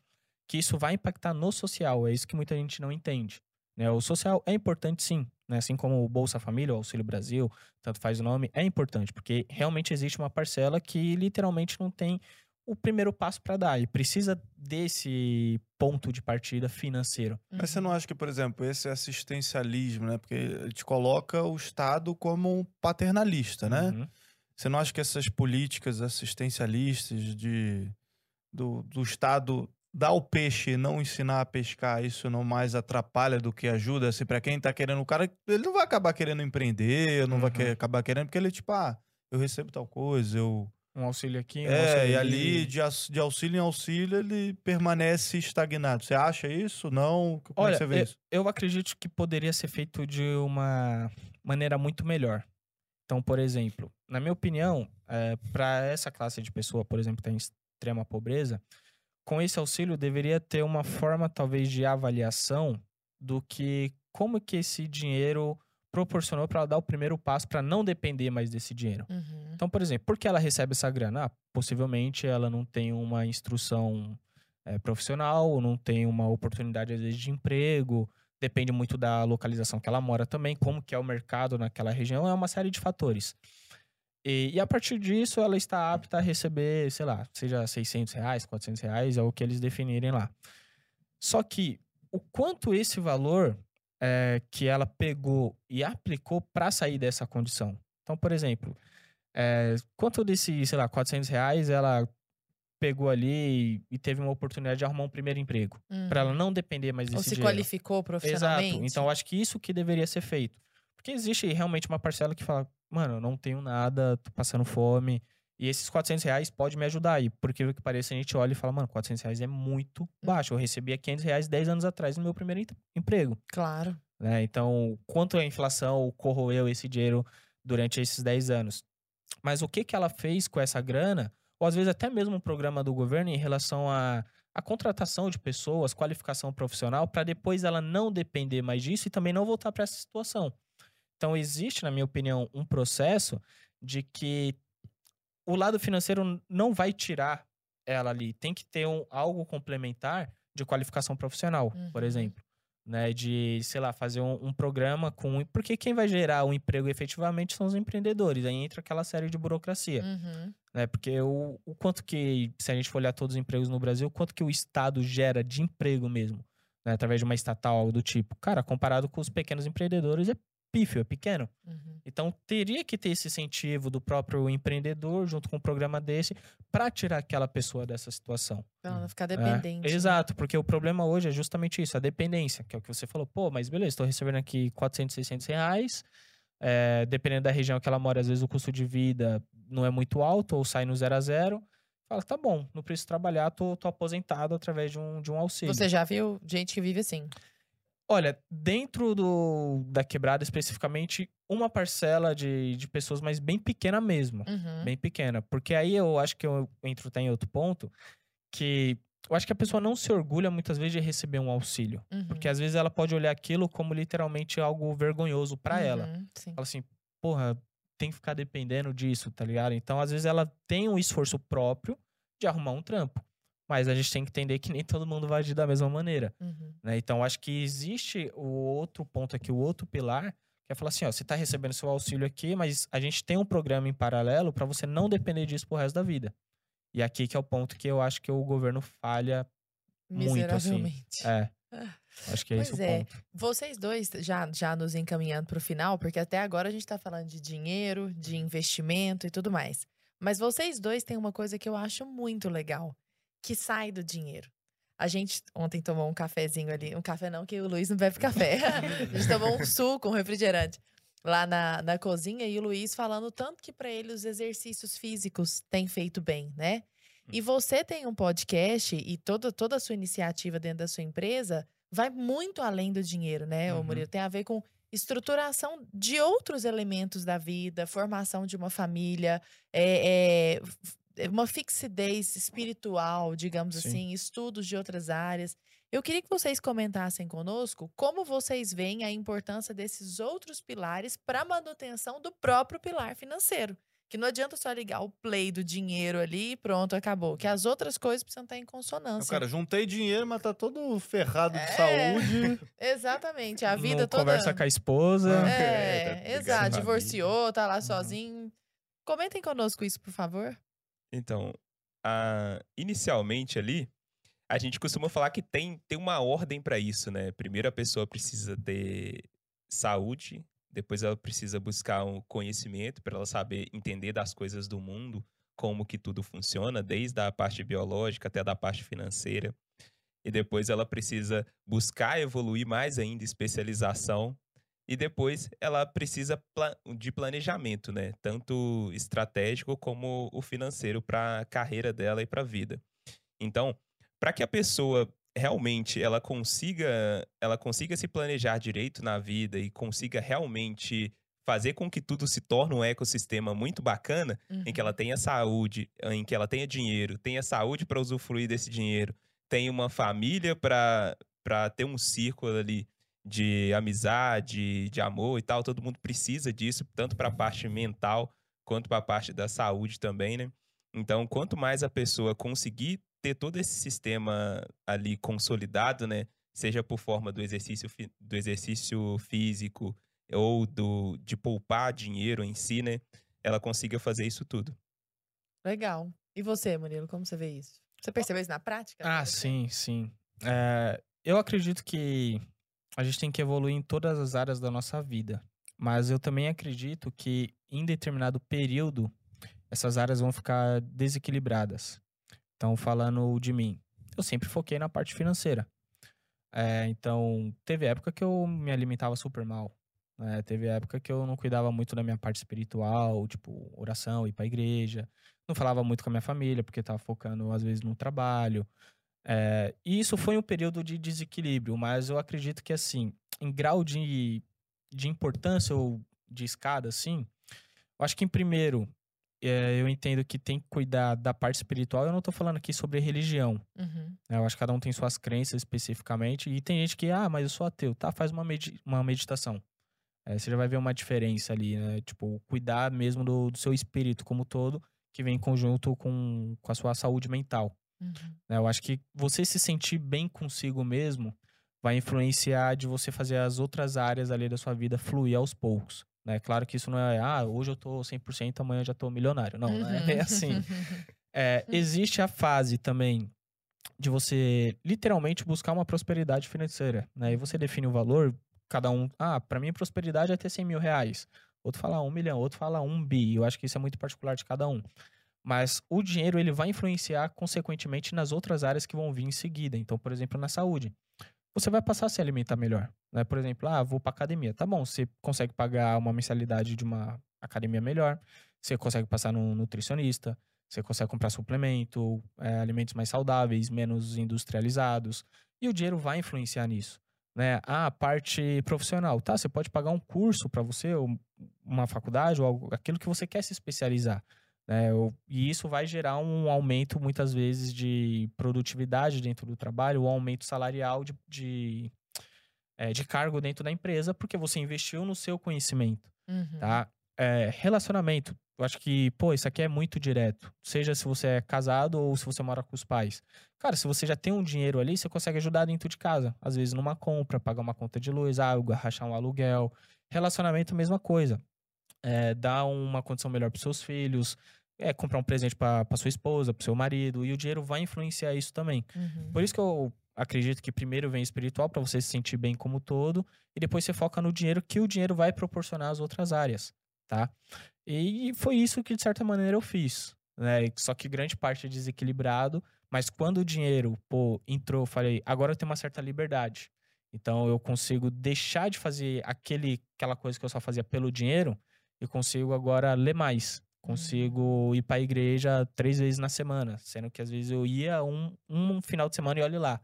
que isso vai impactar no social. É isso que muita gente não entende. Né? O social é importante sim, né? assim como o Bolsa Família, o Auxílio Brasil, tanto faz o nome, é importante, porque realmente existe uma parcela que literalmente não tem o primeiro passo para dar e precisa desse ponto de partida financeiro. Mas você não acha que, por exemplo, esse assistencialismo, né? Porque te coloca o Estado como um paternalista, né? Uhum. Você não acha que essas políticas assistencialistas de, do, do Estado dar o peixe e não ensinar a pescar, isso não mais atrapalha do que ajuda? Assim, para quem tá querendo, o cara, ele não vai acabar querendo empreender, não vai Uhum. querer, acabar querendo, porque ele, tipo, ah, eu recebo tal coisa, eu. Um auxílio aqui, um É, auxílio e ali, de, de auxílio em auxílio, ele permanece estagnado. Você acha isso? Não? Como é Olha, você vê eu, isso? eu acredito que poderia ser feito de uma maneira muito melhor. Então, por exemplo, na minha opinião, para essa classe de pessoa, por exemplo, que está em extrema pobreza, com esse auxílio deveria ter uma forma, talvez, de avaliação do que como que esse dinheiro proporcionou para ela dar o primeiro passo para não depender mais desse dinheiro. Uhum. Então, por exemplo, por que ela recebe essa grana? Ah, possivelmente ela não tem uma instrução eh, profissional, ou não tem uma oportunidade, às vezes, de emprego. Depende muito da localização que ela mora também, como que é o mercado naquela região, é uma série de fatores. E, e a partir disso, ela está apta a receber, sei lá, seja 600 reais, 400 reais, é o que eles definirem lá. Só que o quanto esse valor eh, que ela pegou e aplicou para sair dessa condição. Então, por exemplo, é, quanto desse, sei lá, 400 reais ela pegou ali e, teve uma oportunidade de arrumar um primeiro emprego? Uhum. Pra ela não depender mais Ou desse se dinheiro. qualificou profissionalmente. Exato. Então, eu acho que isso que deveria ser feito. Porque existe realmente uma parcela que fala, mano, eu não tenho nada, tô passando fome. E esses 400 reais pode me ajudar. E por que que pareça, a gente olha e fala, mano, 400 reais é muito baixo. Eu recebia 500 reais 10 anos atrás no meu primeiro em- emprego Claro. né? Então, quanto a inflação corroeu esse dinheiro durante esses 10 anos? Mas o que, que ela fez com essa grana, ou às vezes até mesmo um programa do governo em relação à a, contratação de pessoas, qualificação profissional, para depois ela não depender mais disso e também não voltar para essa situação. Então, existe, na minha opinião, um processo de que o lado financeiro não vai tirar ela ali. Tem que ter um, algo complementar de qualificação profissional, por Uhum. exemplo. Né, de, sei lá, fazer um, um programa com. Porque quem vai gerar o emprego efetivamente são os empreendedores. Aí entra aquela série de burocracia. Uhum. Né, porque o, o quanto que, se a gente for olhar todos os empregos no Brasil, o quanto que o Estado gera de emprego mesmo, né, através de uma estatal, algo do tipo. Cara, comparado com os pequenos empreendedores, é pífio, é pequeno. Uhum. Então, teria que ter esse incentivo do próprio empreendedor, junto com um programa desse, para tirar aquela pessoa dessa situação. Pra ela não ficar É, dependente. né? exato, porque o problema hoje é justamente isso, a dependência, que é o que você falou. Pô, mas beleza, estou recebendo aqui 400, 600 reais. é, dependendo da região que ela mora, às vezes o custo de vida não é muito alto ou sai no zero a zero. Fala, tá bom, não preciso trabalhar, tô, tô aposentado através de um, de um auxílio. Você já viu gente que vive assim? Olha, dentro do, da quebrada especificamente, uma parcela de, de pessoas, mas bem pequena mesmo. Uhum. Bem pequena. Porque aí eu acho que eu entro até em outro ponto, que eu acho que a pessoa não se orgulha muitas vezes de receber um auxílio. Uhum. Porque às vezes ela pode olhar aquilo como literalmente algo vergonhoso pra ela. Uhum, Sim. Fala assim, porra, tem que ficar dependendo disso, tá ligado? Então, às vezes, ela tem um esforço próprio de arrumar um trampo. Mas a gente tem que entender que nem todo mundo vai agir da mesma maneira. Uhum. né? Então, acho que existe o outro ponto aqui, o outro pilar, que é falar assim, ó, você tá recebendo seu auxílio aqui, mas a gente tem um programa em paralelo para você não depender disso pro resto da vida. E aqui que é o ponto que eu acho que o governo falha muito, assim. Miseravelmente. É. Acho que é Pois esse o é. ponto. Vocês dois, já, já nos encaminhando para o final, porque até agora a gente está falando de dinheiro, de investimento e tudo mais. Mas vocês dois têm uma coisa que eu acho muito legal, que sai do dinheiro. A gente ontem tomou um cafezinho ali, um café não, que o Luiz não bebe café. a gente tomou um suco, um refrigerante lá na, na cozinha e o Luiz falando tanto que para ele os exercícios físicos têm feito bem, né? E você tem um podcast e toda, toda a sua iniciativa dentro da sua empresa vai muito além do dinheiro, né, Uhum. Murilo? Tem a ver com estruturação de outros elementos da vida, formação de uma família, é, é, uma fixidez espiritual, digamos Sim. assim, estudos de outras áreas. Eu queria que vocês comentassem conosco como vocês veem a importância desses outros pilares para a manutenção do próprio pilar financeiro. Que não adianta só ligar o play do dinheiro ali e pronto, acabou. Que as outras coisas precisam estar em consonância. Cara, juntei dinheiro, mas tá todo ferrado de É. saúde. Exatamente, a vida Não toda. Conversa com a esposa. É. É, É, tá exato. família. Divorciou, tá lá Uhum. sozinho. Comentem conosco isso, por favor. Então, a- inicialmente ali, a gente costuma falar que tem, tem uma ordem para isso, né? Primeiro a pessoa precisa ter saúde, depois ela precisa buscar um conhecimento para ela saber entender das coisas do mundo, como que tudo funciona, desde a parte biológica até da parte financeira. E depois ela precisa buscar evoluir mais ainda, especialização. E depois ela precisa de planejamento, né? Tanto estratégico como o financeiro para a carreira dela e para a vida. Então, para que a pessoa realmente ela consiga, ela consiga se planejar direito na vida e consiga realmente fazer com que tudo se torne um ecossistema muito bacana, em que ela tenha saúde, em que ela tenha dinheiro, tenha saúde para usufruir desse dinheiro, tenha uma família para para ter um círculo ali de amizade, de amor e tal, todo mundo precisa disso, tanto para a parte mental quanto para a parte da saúde também, né? Então, quanto mais a pessoa conseguir ter todo esse sistema ali consolidado, né, seja por forma do exercício do exercício físico ou do de poupar dinheiro em si, né, ela consiga fazer isso tudo. Legal. E você, Murilo, como você vê isso? Você percebeu isso na prática? Ah, sim, sim. É, eu acredito que a gente tem que evoluir em todas as áreas da nossa vida. Mas eu também acredito que em determinado período essas áreas vão ficar desequilibradas. Então, falando de mim, eu sempre foquei na parte financeira. É, então, teve época que eu me alimentava super mal. né? Teve época que eu não cuidava muito da minha parte espiritual, tipo, oração, ir pra igreja. Não falava muito com a minha família, porque tava focando, às vezes, no trabalho. É, e isso foi um período de desequilíbrio, mas eu acredito que, assim, em grau de, de importância ou de escada, assim, eu acho que, em primeiro, é, eu entendo que tem que cuidar da parte espiritual. Eu não tô falando aqui sobre religião. Uhum. né? Eu acho que cada um tem suas crenças especificamente. E tem gente que, ah, mas eu sou ateu. Tá, faz uma, medi- uma meditação. É, você já vai ver uma diferença ali, né? Tipo, cuidar mesmo do, do seu espírito como todo, que vem em conjunto com, com a sua saúde mental. Uhum. né? Eu acho que você se sentir bem consigo mesmo vai influenciar de você fazer as outras áreas ali da sua vida fluir aos poucos. Né? Claro que isso não é, ah, hoje eu tô 100%, amanhã eu já tô milionário. Não, é bem assim. É, existe a fase também de você literalmente buscar uma prosperidade financeira, né? E você define o valor, cada um, ah, para mim prosperidade é ter 100 mil reais. Outro fala um milhão, outro fala um bi. Eu acho que isso é muito particular de cada um. Mas o dinheiro ele vai influenciar consequentemente nas outras áreas que vão vir em seguida. Então, por exemplo, na saúde. Você vai passar a se alimentar melhor. Né? Por exemplo, ah, vou pra academia. Tá bom, você consegue pagar uma mensalidade de uma academia melhor. Você consegue passar num nutricionista. Você consegue comprar suplemento, é, alimentos mais saudáveis, menos industrializados. E o dinheiro vai influenciar nisso. Né? A parte profissional. Tá, você pode pagar um curso para você, ou uma faculdade, ou algo, aquilo que você quer se especializar. Né? E isso vai gerar um aumento, muitas vezes, de produtividade dentro do trabalho, ou aumento salarial de, de, é, de cargo dentro da empresa, porque você investiu no seu conhecimento Uhum. tá? É, relacionamento. Eu acho que, pô, isso aqui é muito direto. Seja se você é casado ou se você mora com os pais. Cara, se você já tem um dinheiro ali, você consegue ajudar dentro de casa. Às vezes numa compra, pagar uma conta de luz, água, rachar um aluguel. Relacionamento, mesma coisa. É, dar uma condição melhor para seus filhos. É, comprar um presente para sua esposa, para seu marido. E o dinheiro vai influenciar isso também. Uhum. Por isso que eu acredito que primeiro vem espiritual para você se sentir bem como todo e depois você foca no dinheiro que o dinheiro vai proporcionar às outras áreas, tá? E foi isso que de certa maneira eu fiz, né? Só que grande parte é desequilibrado, mas quando o dinheiro, pô, entrou, eu falei, agora eu tenho uma certa liberdade. Então eu consigo deixar de fazer aquele, aquela coisa que eu só fazia pelo dinheiro e consigo agora ler mais. Consigo ir para a igreja três vezes na semana, sendo que às vezes eu ia um, um final de semana e olhe lá.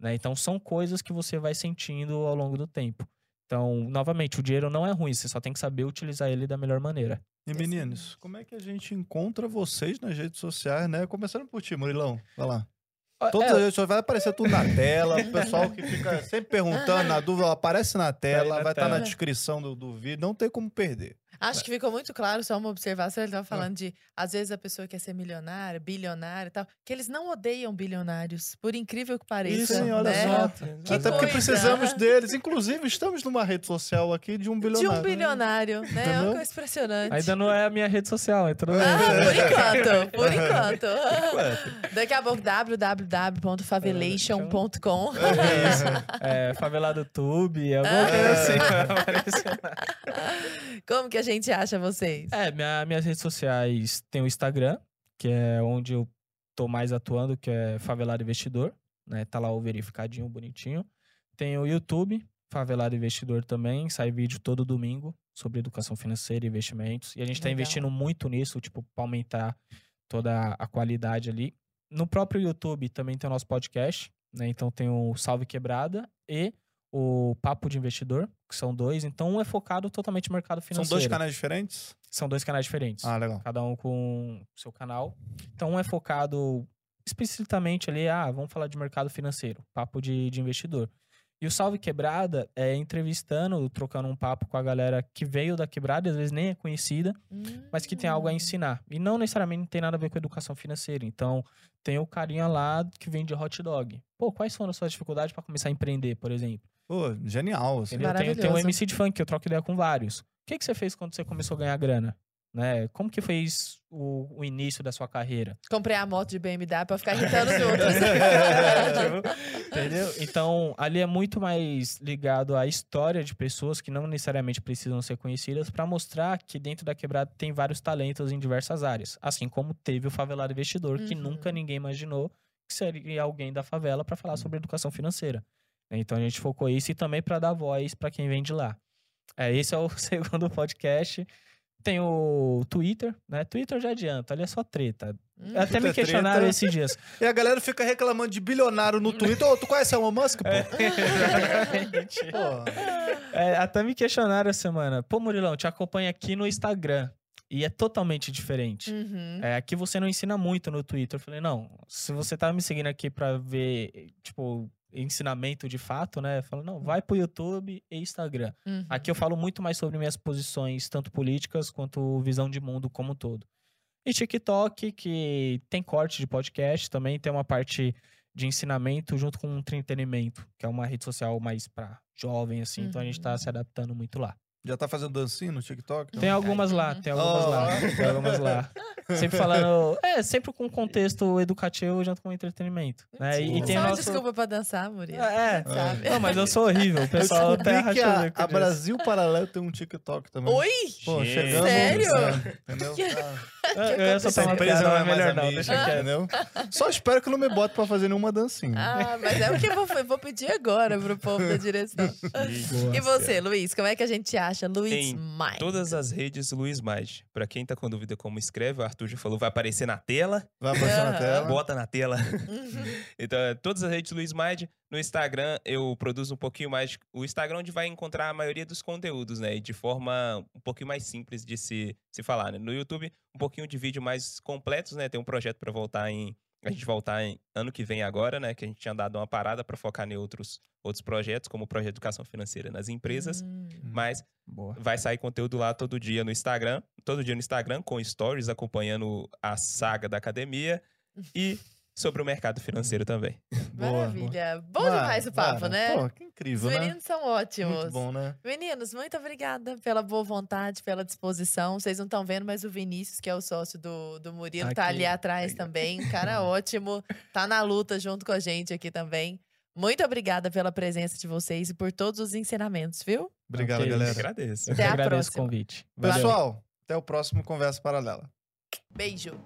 Né? Então são coisas que você vai sentindo ao longo do tempo. Então, novamente, o dinheiro não é ruim, você só tem que saber utilizar ele da melhor maneira. E meninos, como é que a gente encontra vocês nas redes sociais, né? Começando por ti, Murilão. Vai lá. Todas É, as redes sociais vai aparecer tudo na tela. O pessoal que fica sempre perguntando, na dúvida, aparece na tela, na vai estar na tela. descrição do, do vídeo. Não tem como perder. Acho que ficou muito claro, só uma observação. Ele tava falando de, às vezes, a pessoa quer ser milionária, bilionária e tal, que eles não odeiam bilionários, por incrível que pareça. Isso, hein, olha né? só. Que Até porque coisa. precisamos deles. Inclusive, estamos numa rede social aqui de um De bilionário. um bilionário, né? É Entendeu? uma coisa impressionante. Ainda não é a minha rede social, é tudo bem. Ah, por enquanto, por enquanto. Enquanto. Daqui a pouco, www.favelation.com. É isso. É, favelado Tube, alguma coisa assim. Como que a gente acha vocês? É, minha- minhas redes sociais tem o Instagram, que é onde eu tô mais atuando, que é Favelado Investidor, né? Tá lá o verificadinho, bonitinho. Tem o YouTube, Favelado Investidor também, sai vídeo todo domingo sobre educação financeira e investimentos. E a gente tá Legal. investindo muito nisso, tipo, pra aumentar toda a qualidade ali. No próprio YouTube também tem o nosso podcast, né? Então tem o Salve Quebrada e o Papo de Investidor, que são dois. Então um é focado totalmente no mercado São financeiro. dois canais diferentes? São dois canais diferentes. Ah, legal. Cada um com o seu canal. Então, um é focado explicitamente ali, ah, vamos falar de mercado financeiro, papo de, de investidor. E o Salve Quebrada é entrevistando, trocando um papo com a galera que veio da quebrada, e às vezes nem é conhecida, mas que tem algo a Hum. ensinar. E não necessariamente não tem nada a ver com educação financeira. Então, tem o carinha lá que vende hot dog. Pô, quais foram as suas dificuldades para começar a empreender, por exemplo? Pô, genial. Assim. Tem, tem um. MC de funk que eu troco ideia com vários. O que, que você fez quando você começou a ganhar grana? Né? Como que foi isso- o, o início da sua carreira? Comprei a moto de BMW pra ficar irritando os outros. Entendeu? Então, ali é muito mais ligado à história de pessoas que não necessariamente precisam ser conhecidas para mostrar que dentro da quebrada tem vários talentos em diversas áreas. Assim como teve o favelado investidor, que Uhum. nunca ninguém imaginou que seria alguém da favela para falar sobre educação financeira. Então a gente focou isso e também para dar voz para quem vem de lá. É, esse é o segundo podcast. Tem o Twitter, né? Twitter já adianta, ali é só treta. Hum. Até me é questionaram treta. esses dias. E a galera fica reclamando de bilionário no Twitter. Ô, tu conhece Elon Musk, pô? Exatamente. Pô, É, até me questionaram essa semana. Pô, Murilão, te acompanho aqui no Instagram. E é totalmente diferente. Uhum. É, aqui você não ensina muito no Twitter. Eu falei, não, se você tá me seguindo aqui pra ver, tipo, ensinamento de fato, né? Falo, não, vai pro YouTube e Instagram. Uhum. Aqui eu falo muito mais sobre minhas posições, tanto políticas quanto visão de mundo como um todo. E TikTok, que tem corte de podcast, também tem uma parte de ensinamento junto com entretenimento, que é uma rede social mais pra jovem, assim. Então a gente tá Uhum. se adaptando muito lá. Já tá fazendo dancinho no TikTok? Tem algumas lá, tem algumas Oh. lá, tem algumas lá. Sempre falando, é, sempre com contexto educativo junto com entretenimento, né? E, e Só tem uma nosso... desculpa pra dançar, Murilo. É, é. Sabe? Não, mas eu sou horrível, o Eu pessoal até que a, a disso. Brasil Paralelo tem um TikTok também. Oi? Pô, chegando. Sério? é, Entendeu? Ah, Uma empresa piada, não é mas mais melhor a não, deixa quieto. entendeu? Só espero que não me bote pra fazer nenhuma dancinha. Ah, mas é o que eu vou, eu vou pedir agora pro povo da direção. E você, Luiz, como é que a gente acha? Luiz Em Mai. Todas as redes Luiz Mage. Pra quem tá com dúvida como escreve, o Arthur já falou, vai aparecer na tela. Vai aparecer na Aham. tela. Bota na tela. Uhum. Então, é, todas as redes Luiz Mage. No Instagram, eu produzo um pouquinho mais. O Instagram é onde vai encontrar a maioria dos conteúdos, né? E de forma um pouquinho mais simples de se, se falar, né? No YouTube, um pouquinho de vídeo mais completos, né? Tem um projeto pra voltar em. A gente voltar em ano que vem agora, né? Que a gente tinha dado uma parada pra focar em outros, outros projetos, como o projeto de educação financeira nas empresas. Hum. Mas Boa. vai sair conteúdo lá todo dia no Instagram. Todo dia no Instagram, com stories acompanhando a saga da academia. E sobre o mercado financeiro também. Boa, Maravilha. Bom Mara, demais o papo, Mara. né? Pô, que Os incrível, né? meninos são ótimos. Muito bom, né? Meninos, muito obrigada pela boa vontade, pela disposição. Vocês não estão vendo, mas o Vinícius, que é o sócio do, do Murilo, tá Aqui. ali atrás também. Um cara ótimo. Tá na luta junto com a gente aqui também. Muito obrigada pela presença de vocês e por todos os ensinamentos, viu? Obrigado, Ok. Eu galera. agradeço. Eu Até a agradeço o próxima. convite. Valeu. Pessoal, até o próximo Conversa Paralela. Beijo.